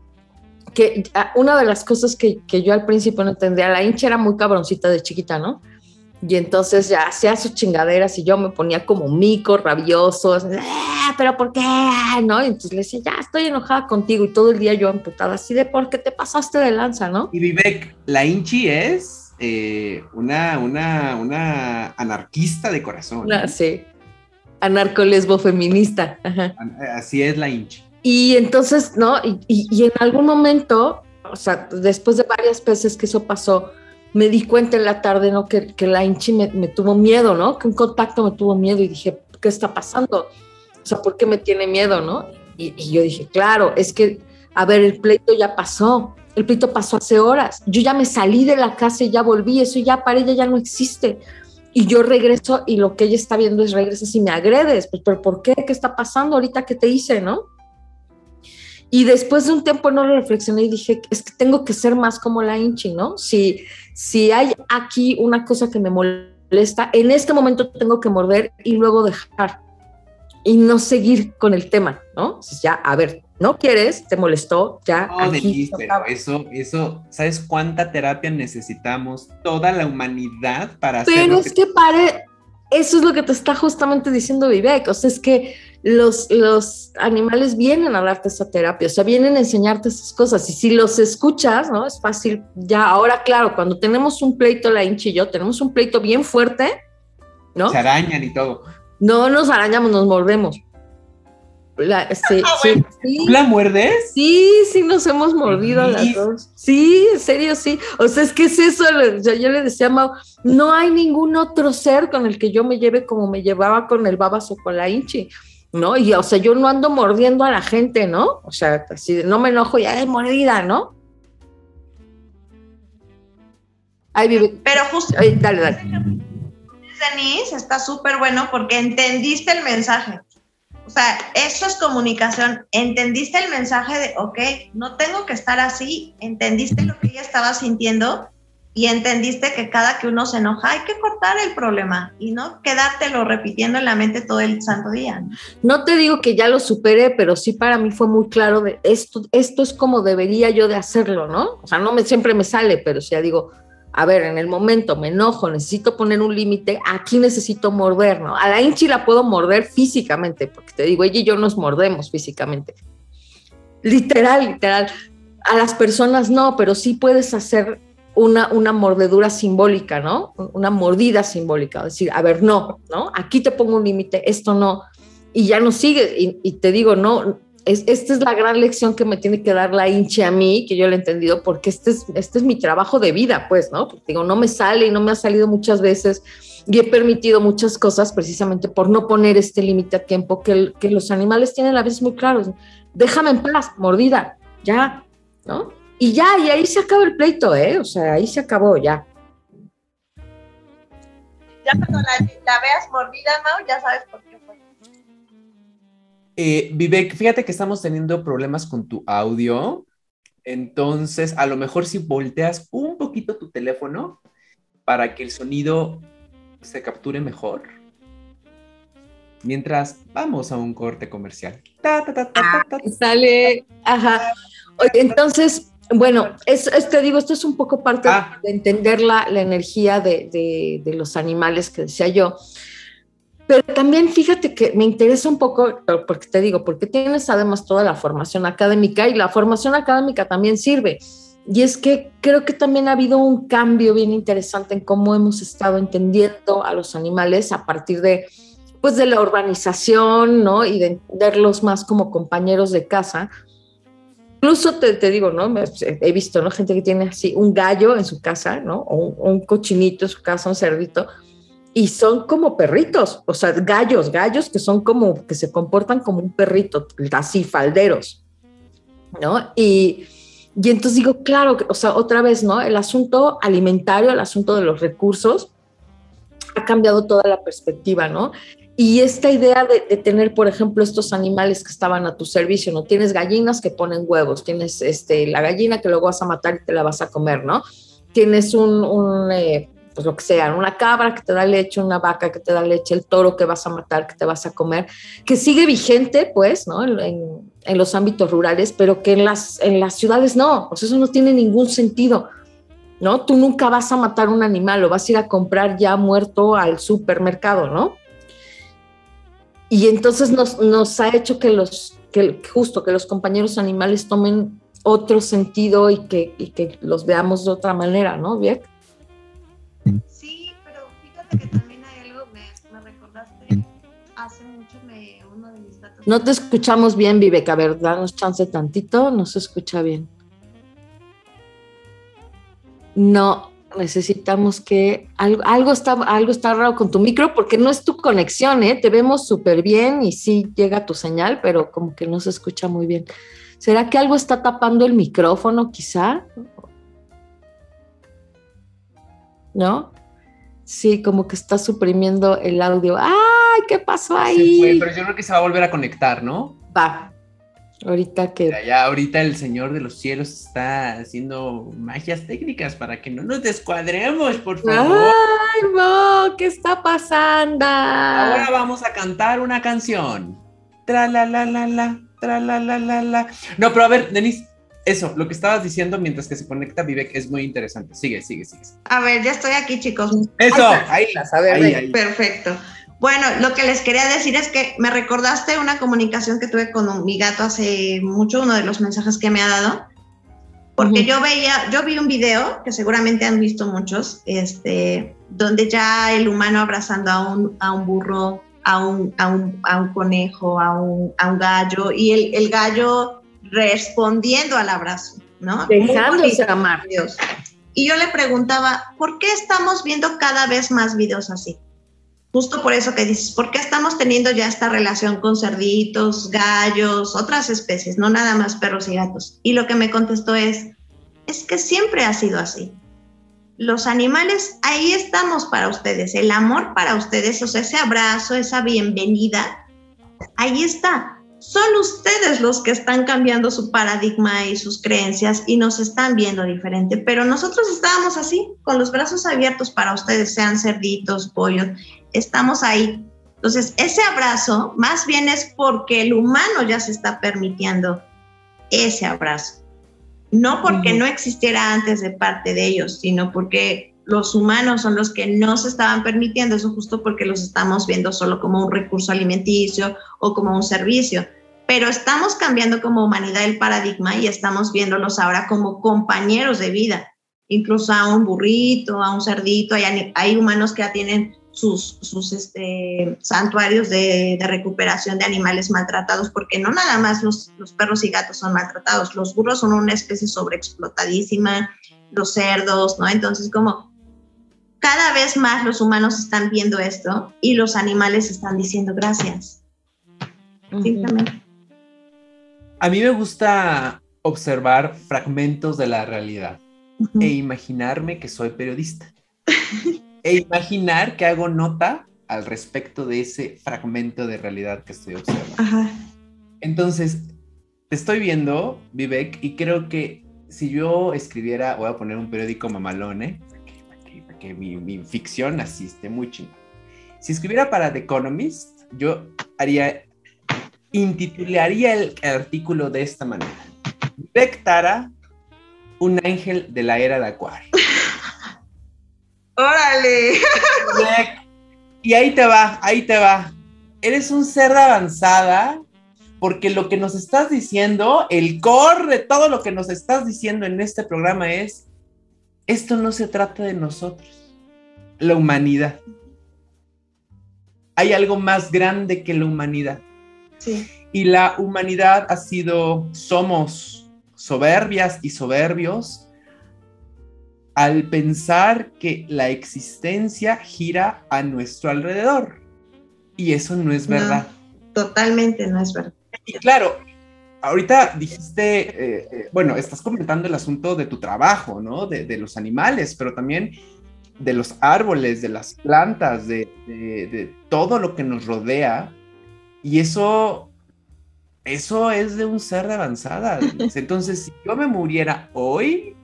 que una de las cosas que, que, yo al principio no entendía, la hincha era muy cabroncita de chiquita, ¿no? Y entonces ya hacía sus chingaderas y yo me ponía como mico, rabioso, ah, pero ¿por qué? ¿No? Y entonces le decía, ya estoy enojada contigo y todo el día yo amputada así de, ¿por qué te pasaste de lanza, no? Y Vivek, la hinchi es eh, una, una, una anarquista de corazón. Ah, sí. Anarcolesbo feminista. Así es la hincha. Y entonces, ¿no? Y, en algún momento, o sea, después de varias veces que eso pasó, me di cuenta en la tarde, ¿no? Que, que la hinchi me, tuvo miedo, ¿no? Que un contacto me tuvo miedo y dije, ¿qué está pasando? O sea, ¿por qué me tiene miedo, no? Y, y yo dije, claro, es que, a ver, el pleito ya pasó el pleito pasó hace horas. Yo ya me salí de la casa y ya volví. Eso ya para ella ya no existe. Y yo regreso y lo que ella está viendo es regresas y me agredes. Pues, ¿pero por qué? ¿Qué está pasando ahorita? ¿Qué te hice, no? Y después de un tiempo no lo reflexioné y dije, es que tengo que ser más como la Inchi, ¿no? Si, si hay aquí una cosa que me molesta, en este momento tengo que morder y luego dejar y no seguir con el tema, ¿no? ya, a ver, no quieres, te molestó, ya. No, Denise, pero eso, eso, ¿sabes cuánta terapia necesitamos toda la humanidad para hacer? Pero es que, pare, eso es lo que te está justamente diciendo Vivek, o sea, es que los, los animales vienen a darte esa terapia, o sea, vienen a enseñarte esas cosas, y si los escuchas, ¿no? Es fácil, ya, ahora, claro, cuando tenemos un pleito, la hincha y yo, tenemos un pleito bien fuerte, ¿no? Se arañan y todo. No nos arañamos, nos mordemos la, sí, ah, sí, ¿La muerdes? Sí, sí, nos hemos mordido a las dos. Sí, en serio, sí. O sea, es que es eso. Yo, yo le decía a Mau, no hay ningún otro ser con el que yo me lleve como me llevaba con el babas o con la hinchi. ¿No? Y, o sea, yo no ando mordiendo a la gente, ¿no? O sea, así no me enojo, ya es mordida, ¿no? Ahí vive. Pero justo. dale, dale. Denise está súper bueno porque entendiste el mensaje O sea, eso es comunicación. Entendiste el mensaje de, ok, no tengo que estar así. Entendiste lo que ella estaba sintiendo y entendiste que cada que uno se enoja hay que cortar el problema y no quedártelo repitiendo en la mente todo el santo día. No, te digo que ya lo superé, pero sí para mí fue muy claro de esto, esto es como debería yo de hacerlo, ¿no? O sea, no me, siempre me sale, pero si ya digo, a ver, en el momento me enojo, necesito poner un límite, aquí necesito morder, ¿no? A la Inchi la puedo morder físicamente, porque te digo, ella y yo nos mordemos físicamente. Literal, literal. A las personas no, pero sí puedes hacer una, una mordedura simbólica, ¿no? Una mordida simbólica, decir, a ver, no, ¿no? Aquí te pongo un límite, esto no. Y ya no sigue, y, te digo, no, esta es la gran lección que me tiene que dar la hinche a mí, que yo lo he entendido, porque este es, este es mi trabajo de vida, pues, ¿no? Porque digo, no me sale y no me ha salido muchas veces y he permitido muchas cosas precisamente por no poner este límite a tiempo que los animales tienen a veces muy claros. Déjame en paz, mordida, ya, ¿no? Y ya, y ahí se acaba el pleito, ¿eh? O sea, ahí se acabó, ya. Ya cuando la, la veas mordida, Mau, ya sabes por qué fue. Eh, Vivek, fíjate que estamos teniendo problemas con tu audio. Entonces, a lo mejor si volteas un poquito tu teléfono para que el sonido se capture mejor. Mientras vamos a un corte comercial. Ta, ta, ta, ah, sale, ajá. Oye, entonces, bueno, es, es, te digo, esto es un poco parte ah. de entender la, la energía de, de, de, los animales que decía yo. Pero también fíjate que me interesa un poco, porque te digo, porque tienes además toda la formación académica y la formación académica también sirve. Y es que creo que también ha habido un cambio bien interesante en cómo hemos estado entendiendo a los animales a partir de, pues, de la urbanización, ¿no? Y de verlos más como compañeros de casa. Incluso te, te digo, ¿no? He visto, ¿no? Gente que tiene así un gallo en su casa, ¿no? O un, un cochinito en su casa, un cerdito y son como perritos, o sea, gallos, gallos que son como, que se comportan como un perrito, así falderos, ¿no? Y, y entonces digo, claro, o sea, otra vez, ¿no? El asunto alimentario, el asunto de los recursos, ha cambiado toda la perspectiva, ¿no? Y esta idea de, tener, por ejemplo, estos animales que estaban a tu servicio, ¿no? Tienes gallinas que ponen huevos, tienes este, la gallina que luego vas a matar y te la vas a comer, ¿no? Tienes un, un eh, pues lo que sea, una cabra que te da leche, una vaca que te da leche, el toro que vas a matar, que te vas a comer, que sigue vigente, pues, ¿no? En, en los ámbitos rurales, pero que en las, en las ciudades no, o sea, eso no tiene ningún sentido, ¿no? Tú nunca vas a matar un animal, lo vas a ir a comprar ya muerto al supermercado, ¿no? Y entonces nos, nos ha hecho que los, que justo que los compañeros animales tomen otro sentido y que, y que los veamos de otra manera, ¿no, Vic? Sí, pero fíjate que también hay algo, me, me recordaste, hace mucho me, uno de mis gatos... No te escuchamos bien, Vivek, a ver, danos chance tantito, no se escucha bien. No, necesitamos que algo, algo, está, algo está raro con tu micro porque no es tu conexión, ¿eh? Te vemos súper bien y sí llega tu señal, pero como que no se escucha muy bien. ¿Será que algo está tapando el micrófono quizá? ¿no? Sí, como que está suprimiendo el audio. ¡Ay, qué pasó ahí! Fue, pero yo creo que se va a volver a conectar, ¿no? Va. Ahorita que. Ya, ahorita el Señor de los Cielos está haciendo magias técnicas para que no nos descuadremos, por favor. ¡Ay, no! ¿Qué está pasando? Ahora vamos a cantar una canción. Tra la la la la, tra la la la la. No, pero a ver, Denise, eso, lo que estabas diciendo mientras que se conecta Vivek es muy interesante. Sigue, sigue, sigue. A ver, ya estoy aquí, chicos. Eso, ahí, las a ver, ahí, ahí. Perfecto. Bueno, lo que les quería decir es que me recordaste una comunicación que tuve con mi gato hace mucho, uno de los mensajes que me ha dado, porque uh -huh. yo veía, yo vi un video que seguramente han visto muchos, este, donde ya el humano abrazando a un, a un burro, a un, a un, a un conejo, a un, a un gallo, y el, el gallo respondiendo al abrazo, ¿no? Dejándose amar. Dios. Y yo le preguntaba, ¿por qué estamos viendo cada vez más videos así? Justo por eso que dices, ¿por qué estamos teniendo ya esta relación con cerditos, gallos, otras especies, no nada más perros y gatos? Y lo que me contestó es, es que siempre ha sido así. Los animales, ahí estamos para ustedes, el amor para ustedes, o sea, ese abrazo, esa bienvenida, ahí está. Son ustedes los que están cambiando su paradigma y sus creencias y nos están viendo diferente, pero nosotros estábamos así, con los brazos abiertos para ustedes, sean cerditos, pollos, estamos ahí. Entonces, ese abrazo más bien es porque el humano ya se está permitiendo ese abrazo. No porque no existiera antes de parte de ellos, sino porque los humanos son los que no se estaban permitiendo eso justo porque los estamos viendo solo como un recurso alimenticio o como un servicio. Pero estamos cambiando como humanidad el paradigma y estamos viéndolos ahora como compañeros de vida. Incluso a un burrito, a un cerdito, hay, hay humanos que ya tienen sus, sus este, santuarios de, de, recuperación de animales maltratados, porque no nada más los, los perros y gatos son maltratados, los burros son una especie sobreexplotadísima, los cerdos, ¿no? Entonces, como cada vez más los humanos están viendo esto y los animales están diciendo gracias. Simplemente. A mí me gusta observar fragmentos de la realidad e imaginarme que soy periodista. e imaginar que hago nota al respecto de ese fragmento de realidad que estoy observando. Entonces, te estoy viendo, Vivek, y creo que si yo escribiera, voy a poner un periódico mamalone, que mi, ficción así esté muy chingada. Si escribiera para The Economist, yo haría, intitularía el, artículo de esta manera. Vectara, un ángel de la era de Acuario. ¡Órale! Y ahí te va, ahí te va. Eres un ser de avanzada porque lo que nos estás diciendo, el core de todo lo que nos estás diciendo en este programa es esto no se trata de nosotros, la humanidad. Hay algo más grande que la humanidad. Sí. Y la humanidad ha sido, somos soberbias y soberbios al pensar que la existencia gira a nuestro alrededor. Y eso no es verdad. totalmente no es verdad. Y claro, ahorita dijiste, eh, eh, bueno, estás comentando el asunto de tu trabajo, ¿no? De, los animales, pero también de los árboles, de las plantas, de, de, todo lo que nos rodea. Y eso, eso es de un ser de avanzada. Entonces, si yo me muriera hoy,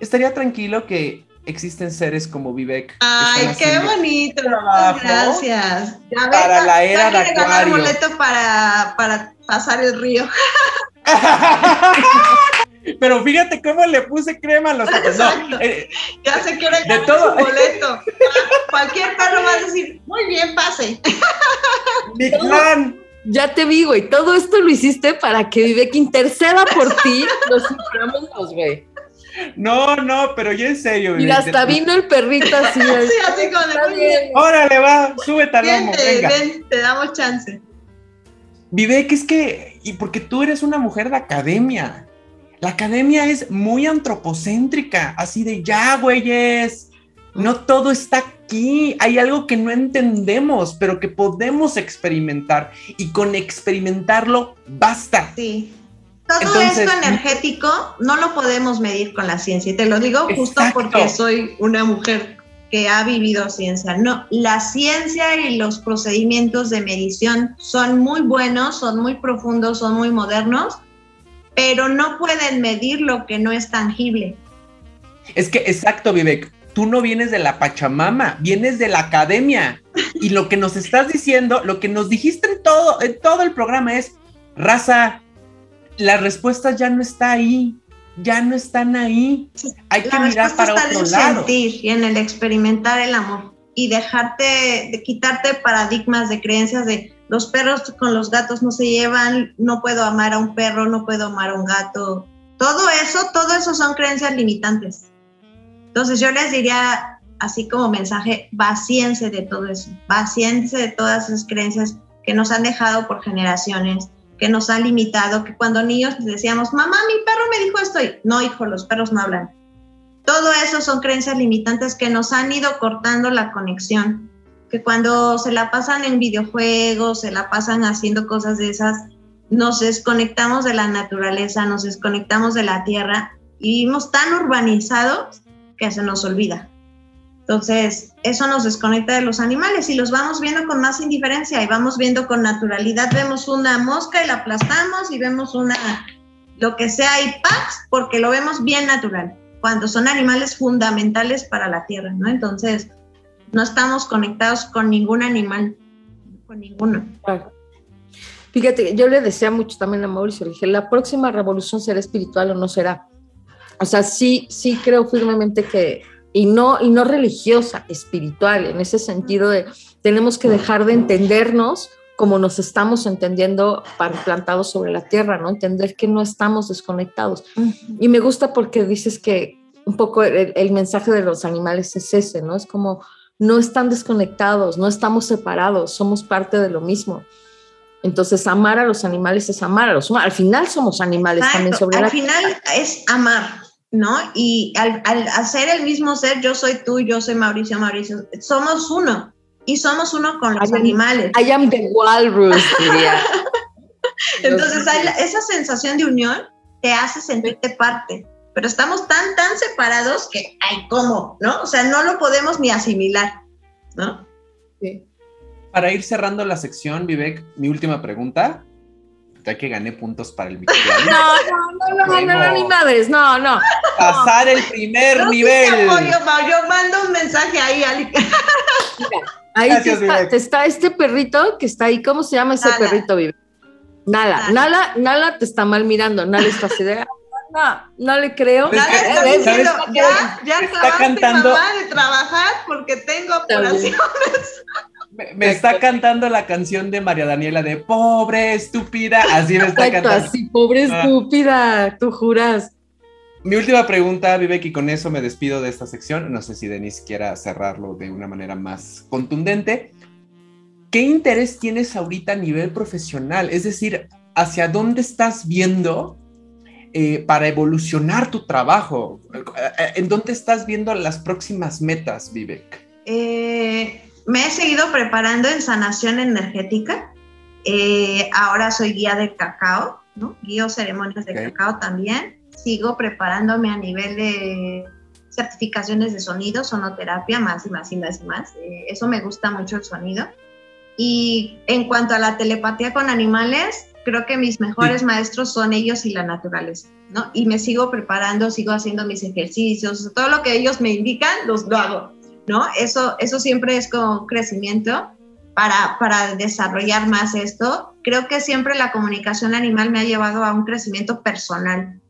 estaría tranquilo que existen seres como Vivek. Ay, qué bonito. Gracias. para la era de Acuario. boleto para, para pasar el río. Pero fíjate cómo le puse crema a los no, eh, Ya se quiere de todo. su boleto. Cualquier perro va a decir, muy bien, pase. Mi clan. Ya te vi, güey. Todo esto lo hiciste para que Vivek interceda por ti. Los los güey. No, no, pero ya en serio. Y hasta vino el perrito así. sí, así como de Órale, va, súbete al lomo. Venga. Ven, te damos chance. Vivek, es que, y porque tú eres una mujer de academia. La academia es muy antropocéntrica, así de ya, güeyes. No todo está aquí. Hay algo que no entendemos, pero que podemos experimentar. Y con experimentarlo basta. Sí. Todo esto energético no lo podemos medir con la ciencia. Y te lo digo justo porque soy una mujer que ha vivido ciencia. No, la ciencia y los procedimientos de medición son muy buenos, son muy profundos, son muy modernos, pero no pueden medir lo que no es tangible. Es que, exacto, Vivek, tú no vienes de la Pachamama, vienes de la academia. Y lo que nos estás diciendo, lo que nos dijiste en todo, en todo el programa es, raza, la respuesta ya no está ahí ya no están ahí. Hay que mirar para está otro en lado. sentir y en el experimentar el amor y dejarte, de quitarte paradigmas de creencias de los perros con los gatos no se llevan, no puedo amar a un perro, no puedo amar a un gato. Todo eso, todo eso son creencias limitantes. Entonces yo les diría así como mensaje, vacíense de todo eso, vacíense de todas esas creencias que nos han dejado por generaciones, que nos ha limitado, que cuando niños decíamos, mamá, mi perro me dijo esto, no, hijo, los perros no hablan. Todo eso son creencias limitantes que nos han ido cortando la conexión, que cuando se la pasan en videojuegos, se la pasan haciendo cosas de esas, nos desconectamos de la naturaleza, nos desconectamos de la tierra y vivimos tan urbanizados que se nos olvida. Entonces, eso nos desconecta de los animales y los vamos viendo con más indiferencia y vamos viendo con naturalidad. Vemos una mosca y la aplastamos y vemos una, lo que sea, y ¡pax! porque lo vemos bien natural, cuando son animales fundamentales para la tierra, ¿no? Entonces, no estamos conectados con ningún animal, con ninguno. Fíjate, yo le decía mucho también a Mauricio, le dije, la próxima revolución será espiritual o no será. O sea, sí, sí creo firmemente que, y no, y no religiosa, espiritual, en ese sentido de tenemos que dejar de entendernos como nos estamos entendiendo plantados sobre la tierra, ¿no? Entender que no estamos desconectados. Y me gusta porque dices que un poco el, mensaje de los animales es ese, ¿no? Es como no están desconectados, no estamos separados, somos parte de lo mismo. Entonces, amar a los animales es amar a los humanos. Al final somos animales también sobre Al final es amar, ¿no? Y al, hacer el mismo ser, yo soy tú, yo soy Mauricio, Mauricio, somos uno. Y somos uno con los animales. I am the walrus, diría. Entonces, esa sensación de unión te hace sentirte parte. Pero estamos tan, tan separados que, ay, ¿cómo? ¿No? O sea, no lo podemos ni asimilar, ¿no? Sí para ir cerrando la sección, Vivek, mi última pregunta. Ya que gané puntos para el victoria. No, no, no, no, no, no, ni madres, no, no. Pasar el primer nivel. yo mando un mensaje ahí, Ali. ahí está, este perrito que está ahí. ¿Cómo se llama ese perrito, Vivek? Nala, Nala, Nala te está mal mirando, Nala está así de, no, no le creo. Nala está diciendo, ya, ya está cantando mamá de trabajar porque tengo operaciones. Me, está cantando la canción de María Daniela de pobre estúpida, así me está cantando. Así, pobre ah. estúpida, tú juras. Mi última pregunta, Vivek, y con eso me despido de esta sección. No sé si Denise quiera cerrarlo de una manera más contundente. ¿Qué interés tienes ahorita a nivel profesional? Es decir, ¿hacia dónde estás viendo eh, para evolucionar tu trabajo? ¿En dónde estás viendo las próximas metas, Vivek? Eh, me he seguido preparando en sanación energética. Eh, ahora soy guía de cacao, ¿no? Guío ceremonias de cacao también. Sigo preparándome a nivel de certificaciones de sonido, sonoterapia, más y más y más y más. Eh, eso me gusta mucho el sonido. Y en cuanto a la telepatía con animales, creo que mis mejores maestros son ellos y la naturaleza, ¿no? Y me sigo preparando, sigo haciendo mis ejercicios, todo lo que ellos me indican, los lo hago. ¿No? Eso, eso siempre es como crecimiento para, para desarrollar más esto. Creo que siempre la comunicación animal me ha llevado a un crecimiento personal,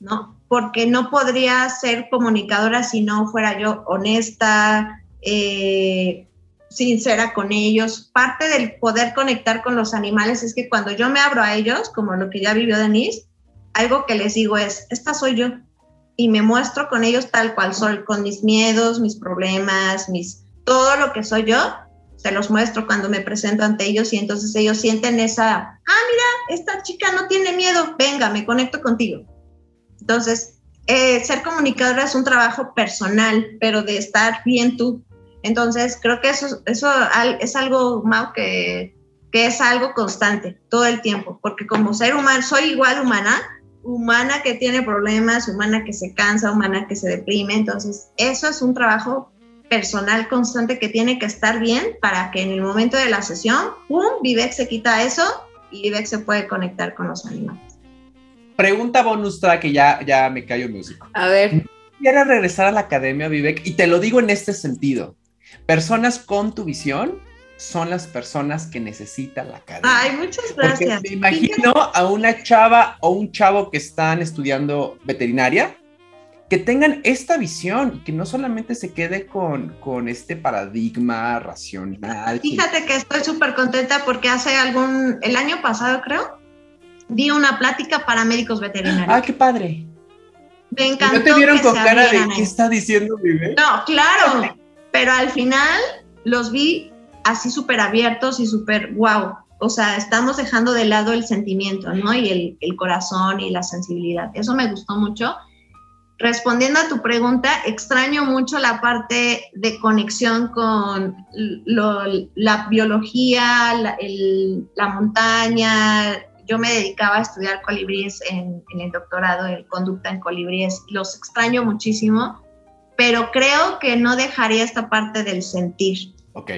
¿no? Porque no podría ser comunicadora si no fuera yo honesta, eh, sincera con ellos. Parte del poder conectar con los animales es que cuando yo me abro a ellos, como lo que ya vivió Denise, algo que les digo es, esta soy yo, y me muestro con ellos tal cual soy, con mis miedos, mis problemas, mis todo lo que soy yo, se los muestro cuando me presento ante ellos y entonces ellos sienten esa, ah, mira, esta chica no tiene miedo, venga, me conecto contigo. Entonces, eh, ser comunicadora es un trabajo personal, pero de estar bien tú. Entonces, creo que eso, eso es algo, Mau, que, que es algo constante todo el tiempo, porque como ser humano, soy igual humana, humana que tiene problemas, humana que se cansa, humana que se deprime. Entonces, eso es un trabajo personal constante que tiene que estar bien para que en el momento de la sesión, ¡pum!, Vivek se quita eso y Vivek se puede conectar con los animales. Pregunta bonus track que ya, ya me callo músico. A ver. Quiero regresar a la academia, Vivek, y te lo digo en este sentido. Personas con tu visión son las personas que necesita la academia. Ay, muchas gracias. me imagino a una chava o un chavo que están estudiando veterinaria que tengan esta visión y que no solamente se quede con, con este paradigma racional. Fíjate que estoy súper contenta porque hace algún, el año pasado creo, di una plática para médicos veterinarios. Ah, qué padre. Me encantó. ¿No te vieron con cara de qué está diciendo Vive? No, claro, pero al final los vi así súper abiertos y súper wow. O sea, estamos dejando de lado el sentimiento, ¿no? Y el, el, corazón y la sensibilidad. Eso me gustó mucho. Respondiendo a tu pregunta, extraño mucho la parte de conexión con lo, la biología, la, el, la, montaña. Yo me dedicaba a estudiar colibríes en, en el doctorado, en conducta en colibríes. Los extraño muchísimo pero creo que no dejaría esta parte del sentir. Ok.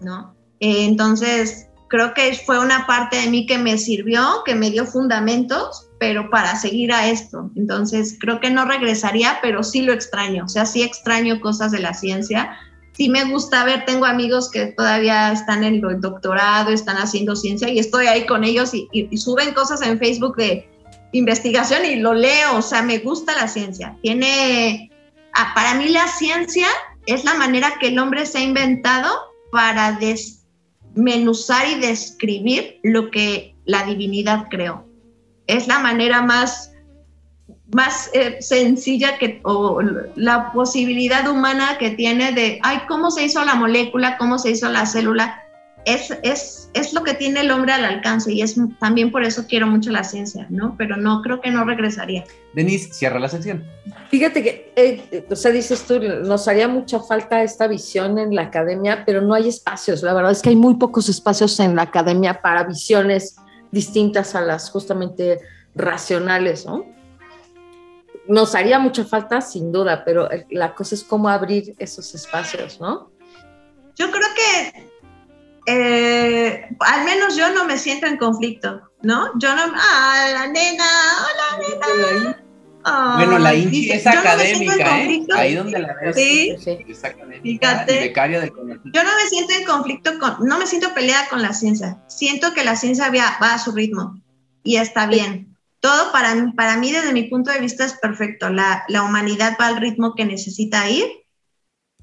¿No? Eh, entonces, creo que fue una parte de mí que me sirvió, que me dio fundamentos, pero para seguir a esto. Entonces, creo que no regresaría, pero sí lo extraño. O sea, sí extraño cosas de la ciencia. Sí me gusta ver, tengo amigos que todavía están en el doctorado, están haciendo ciencia y estoy ahí con ellos y, y suben cosas en Facebook de investigación y lo leo. O sea, me gusta la ciencia. Tiene, ah, para mí la ciencia es la manera que el hombre se ha inventado para desmenuzar y describir lo que la divinidad creó. Es la manera más, más eh, sencilla que, o la posibilidad humana que tiene de, ay, ¿cómo se hizo la molécula? ¿Cómo se hizo la célula? Es, es, es lo que tiene el hombre al alcance y es también por eso quiero mucho la ciencia, ¿no? Pero no, creo que no regresaría. Denise, cierra la sección. Fíjate que, eh, o sea, dices tú, nos haría mucha falta esta visión en la academia, pero no hay espacios. La verdad es que hay muy pocos espacios en la academia para visiones distintas a las justamente racionales, ¿no? Nos haría mucha falta, sin duda, pero la cosa es cómo abrir esos espacios, ¿no? Yo creo que eh, al menos yo no me siento en conflicto, ¿no? Yo no, ah, la nena, hola nena. bueno, la Inchi es académica, ¿eh? Ahí donde la ves. Sí, es académica. Fíjate. Becaria del yo no me siento en conflicto con, no me siento peleada con la ciencia. Siento que la ciencia va, va a su ritmo y está bien. Todo para, para mí, desde mi punto de vista, es perfecto. La, la humanidad va al ritmo que necesita ir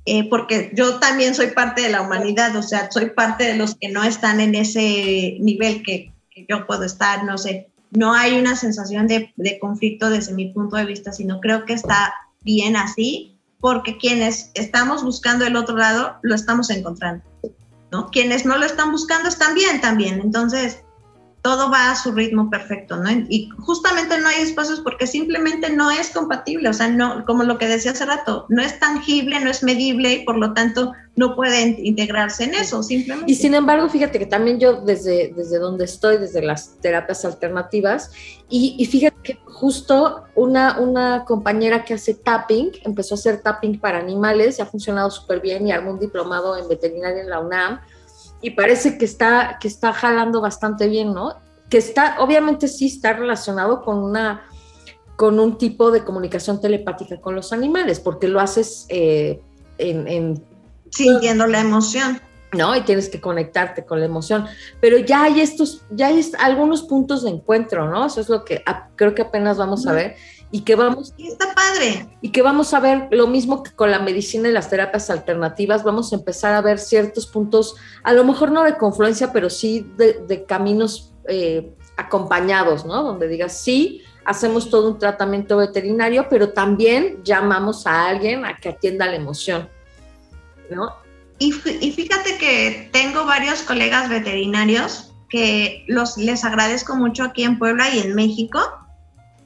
eh, porque yo también soy parte de la humanidad, o sea, soy parte de los que no están en ese nivel que, yo puedo estar, no sé, no hay una sensación de, de, conflicto desde mi punto de vista, sino creo que está bien así, porque quienes estamos buscando el otro lado, lo estamos encontrando, ¿no? Quienes no lo están buscando están bien también, entonces todo va a su ritmo perfecto, ¿no? Y justamente no hay espacios porque simplemente no es compatible, o sea, no, como lo que decía hace rato, no es tangible, no es medible y por lo tanto no pueden integrarse en eso, simplemente. Y sin embargo, fíjate que también yo desde, desde donde estoy, desde las terapias alternativas, y, y fíjate que justo una, una compañera que hace tapping, empezó a hacer tapping para animales, y ha funcionado súper bien y armó un diplomado en veterinaria en la UNAM, y parece que está, que está jalando bastante bien, ¿no? Que está, obviamente sí está relacionado con una con un tipo de comunicación telepática con los animales, porque lo haces eh, en, Sintiendo la emoción. ¿no? Y tienes que conectarte con la emoción. Pero ya hay estos, ya hay algunos puntos de encuentro, ¿no? Eso es lo que creo que apenas vamos a ver y que vamos... Y está padre. Y que vamos a ver lo mismo que con la medicina y las terapias alternativas, vamos a empezar a ver ciertos puntos, a lo mejor no de confluencia, pero sí de, caminos eh, acompañados, ¿no? Donde digas, sí, hacemos todo un tratamiento veterinario, pero también llamamos a alguien a que atienda la emoción, ¿no? Y, y fíjate que tengo varios colegas veterinarios que los, les agradezco mucho aquí en Puebla y en México,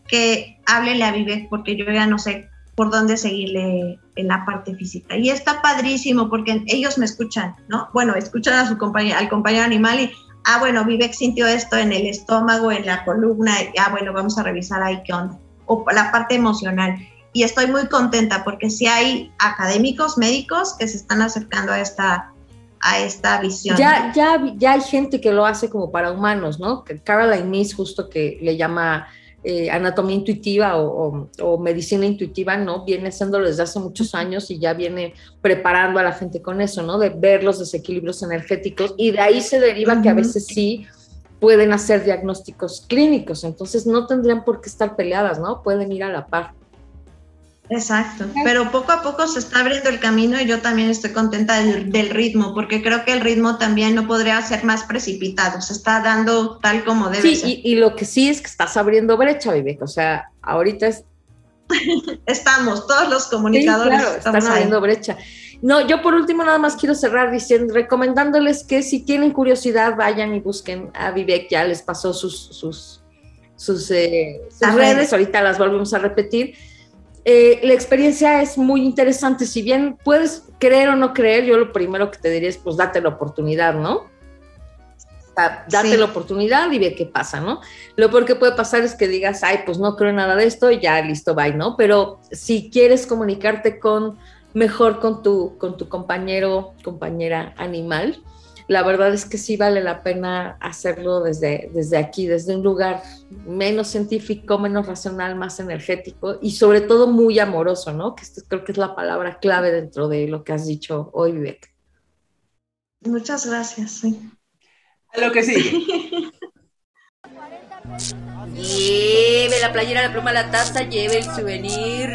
que háblele a Vivek porque yo ya no sé por dónde seguirle en la parte física. Y está padrísimo porque ellos me escuchan, ¿no? Bueno, escuchan a su compañero, al compañero animal y, ah, bueno, Vivek sintió esto en el estómago, en la columna, y, ah, bueno, vamos a revisar ahí qué onda. O la parte emocional. Y estoy muy contenta porque sí hay académicos, médicos que se están acercando a esta, a esta visión. Ya, ya, ya hay gente que lo hace como para humanos, ¿no? Caroline Miss justo que le llama eh, anatomía intuitiva o, medicina intuitiva, ¿no? Viene haciéndolo desde hace muchos años y ya viene preparando a la gente con eso, ¿no? De ver los desequilibrios energéticos y de ahí se deriva que a veces sí pueden hacer diagnósticos clínicos, entonces no tendrían por qué estar peleadas, ¿no? Pueden ir a la par. Exacto, pero poco a poco se está abriendo el camino y yo también estoy contenta del, ritmo, porque creo que el ritmo también no podría ser más precipitado, se está dando tal como debe sí, ser. Y, y, lo que sí es que estás abriendo brecha, Vivek, o sea, ahorita es... Estamos, todos los comunicadores están abriendo brecha. No, yo por último nada más quiero cerrar diciendo, recomendándoles que si tienen curiosidad vayan y busquen a Vivek, ya les pasó sus, sus, sus, eh, redes, ahorita las volvemos a repetir eh, la experiencia es muy interesante. Si bien puedes creer o no creer, yo lo primero que te diría es, pues date la oportunidad, ¿no? date la oportunidad y ve qué pasa, ¿no? Lo peor que puede pasar es que digas, ay, pues no creo nada de esto, ya listo, bye, ¿no? Pero si quieres comunicarte con mejor con tu, con tu compañero, compañera animal, la verdad es que sí vale la pena hacerlo desde, desde aquí, desde un lugar menos científico, menos racional, más energético y sobre todo muy amoroso, ¿no? Que esto creo que es la palabra clave dentro de lo que has dicho hoy, Vivek. Muchas gracias, sí. A lo que sigue. lleve la playera, la pluma, la taza, lleve el souvenir.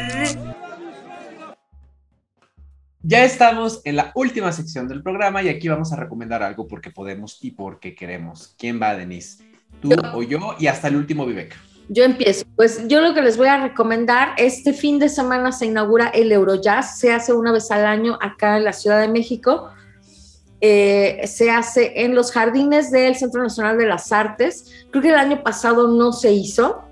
Ya estamos en la última sección del programa y aquí vamos a recomendar algo porque podemos y porque queremos. ¿Quién va, Denise? ¿Tú o yo? Y hasta el último Vivek. Yo empiezo. Pues yo lo que les voy a recomendar, este fin de semana se inaugura el Eurojazz, se hace una vez al año acá en la Ciudad de México. Eh, se hace en los jardines del Centro Nacional de las Artes. Creo que el año pasado no se hizo,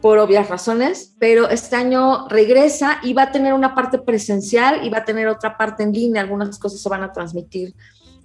por obvias razones, pero este año regresa y va a tener una parte presencial y va a tener otra parte en línea. Algunas cosas se van a transmitir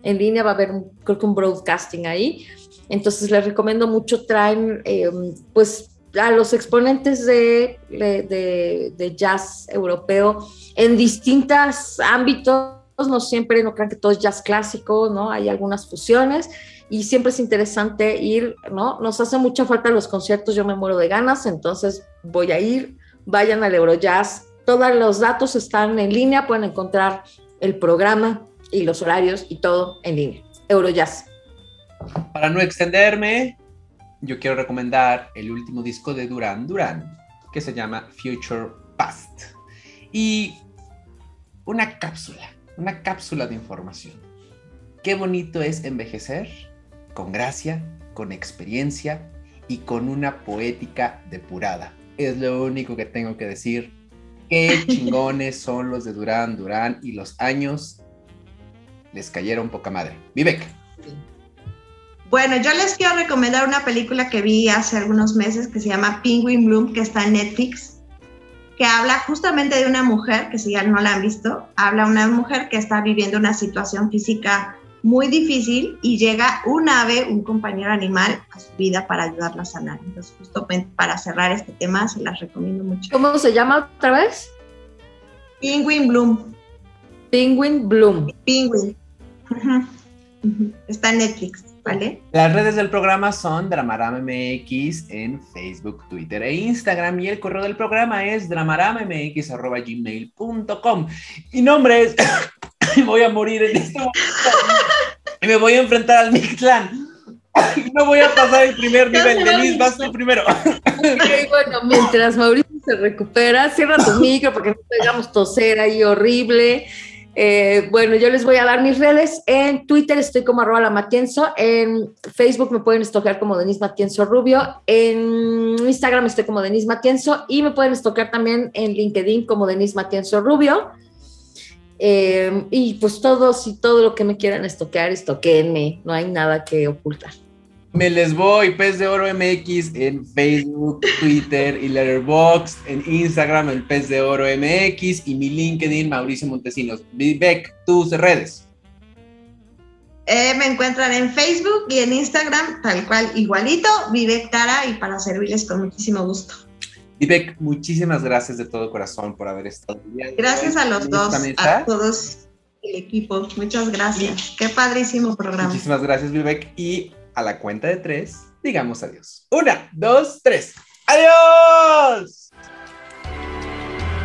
en línea, va a haber, creo que un broadcasting ahí. Entonces les recomiendo mucho, traen em, pues a los exponentes de, de, de, jazz europeo en distintos ámbitos, no siempre, no crean que todo es jazz clásico, ¿no? Hay algunas fusiones y siempre es interesante ir, ¿no? Nos hace mucha falta los conciertos, yo me muero de ganas, entonces voy a ir, vayan al Eurojazz, todos los datos están en línea, pueden encontrar el programa y los horarios y todo en línea. Eurojazz. Para no extenderme, yo quiero recomendar el último disco de Duran Duran, que se llama Future Past. Y una cápsula, una cápsula de información. Qué bonito es envejecer con gracia, con experiencia y con una poética depurada. Es lo único que tengo que decir. Qué chingones son los de Durán Durán y los años les cayeron poca madre. Vivek. Bueno, yo les quiero recomendar una película que vi hace algunos meses que se llama Penguin Bloom, que está en Netflix, que habla justamente de una mujer, que si ya no la han visto, habla de una mujer que está viviendo una situación física muy difícil y llega un ave, un compañero animal, a su vida para ayudarla a sanar. Entonces, justo para cerrar este tema, se las recomiendo mucho. ¿Cómo se llama otra vez? Penguin Bloom. Penguin Bloom. Penguin. Está en Netflix, ¿vale? Las redes del programa son DramaramMX en Facebook, Twitter e Instagram y el correo del programa es dramarammx.gmail.com. Mi nombre es... voy a morir en este momento y me voy a enfrentar al Mictlán. No voy a pasar el primer nivel. Denise, vas tú primero. bueno, mientras Mauricio se recupera, cierra tu micro porque no tengamos toser ahí horrible. Eh, bueno, yo les voy a dar mis redes. En Twitter estoy como arroba la Matienzo. En Facebook me pueden estoquear como Denise Matienzo Rubio. En Instagram estoy como Denise Matienzo. Y me pueden estoquear también en LinkedIn como Denise Matienzo Rubio. Eh, y pues todos y todo lo que me quieran estoquear, estoquenme, no hay nada que ocultar. Me les voy, Pez de Oro MX en Facebook, Twitter y Letterboxd, en Instagram el Pez de Oro MX y mi LinkedIn Mauricio Montesinos. Vivek, tus redes. Eh, me encuentran en Facebook y en Instagram, tal cual, igualito, Vivek Tara y para servirles con muchísimo gusto. Vivek, muchísimas gracias de todo corazón por haber estado. Gracias a los dos, a todos el equipo. Muchas gracias. Qué padrísimo programa. Muchísimas gracias, Vivek. Y a la cuenta de tres, digamos adiós. Una, dos, tres. ¡Adiós!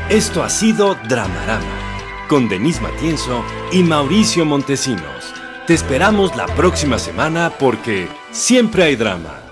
Esto ha sido Dramarama con Denise Matienzo y Mauricio Montesinos. Te esperamos la próxima semana porque siempre hay drama.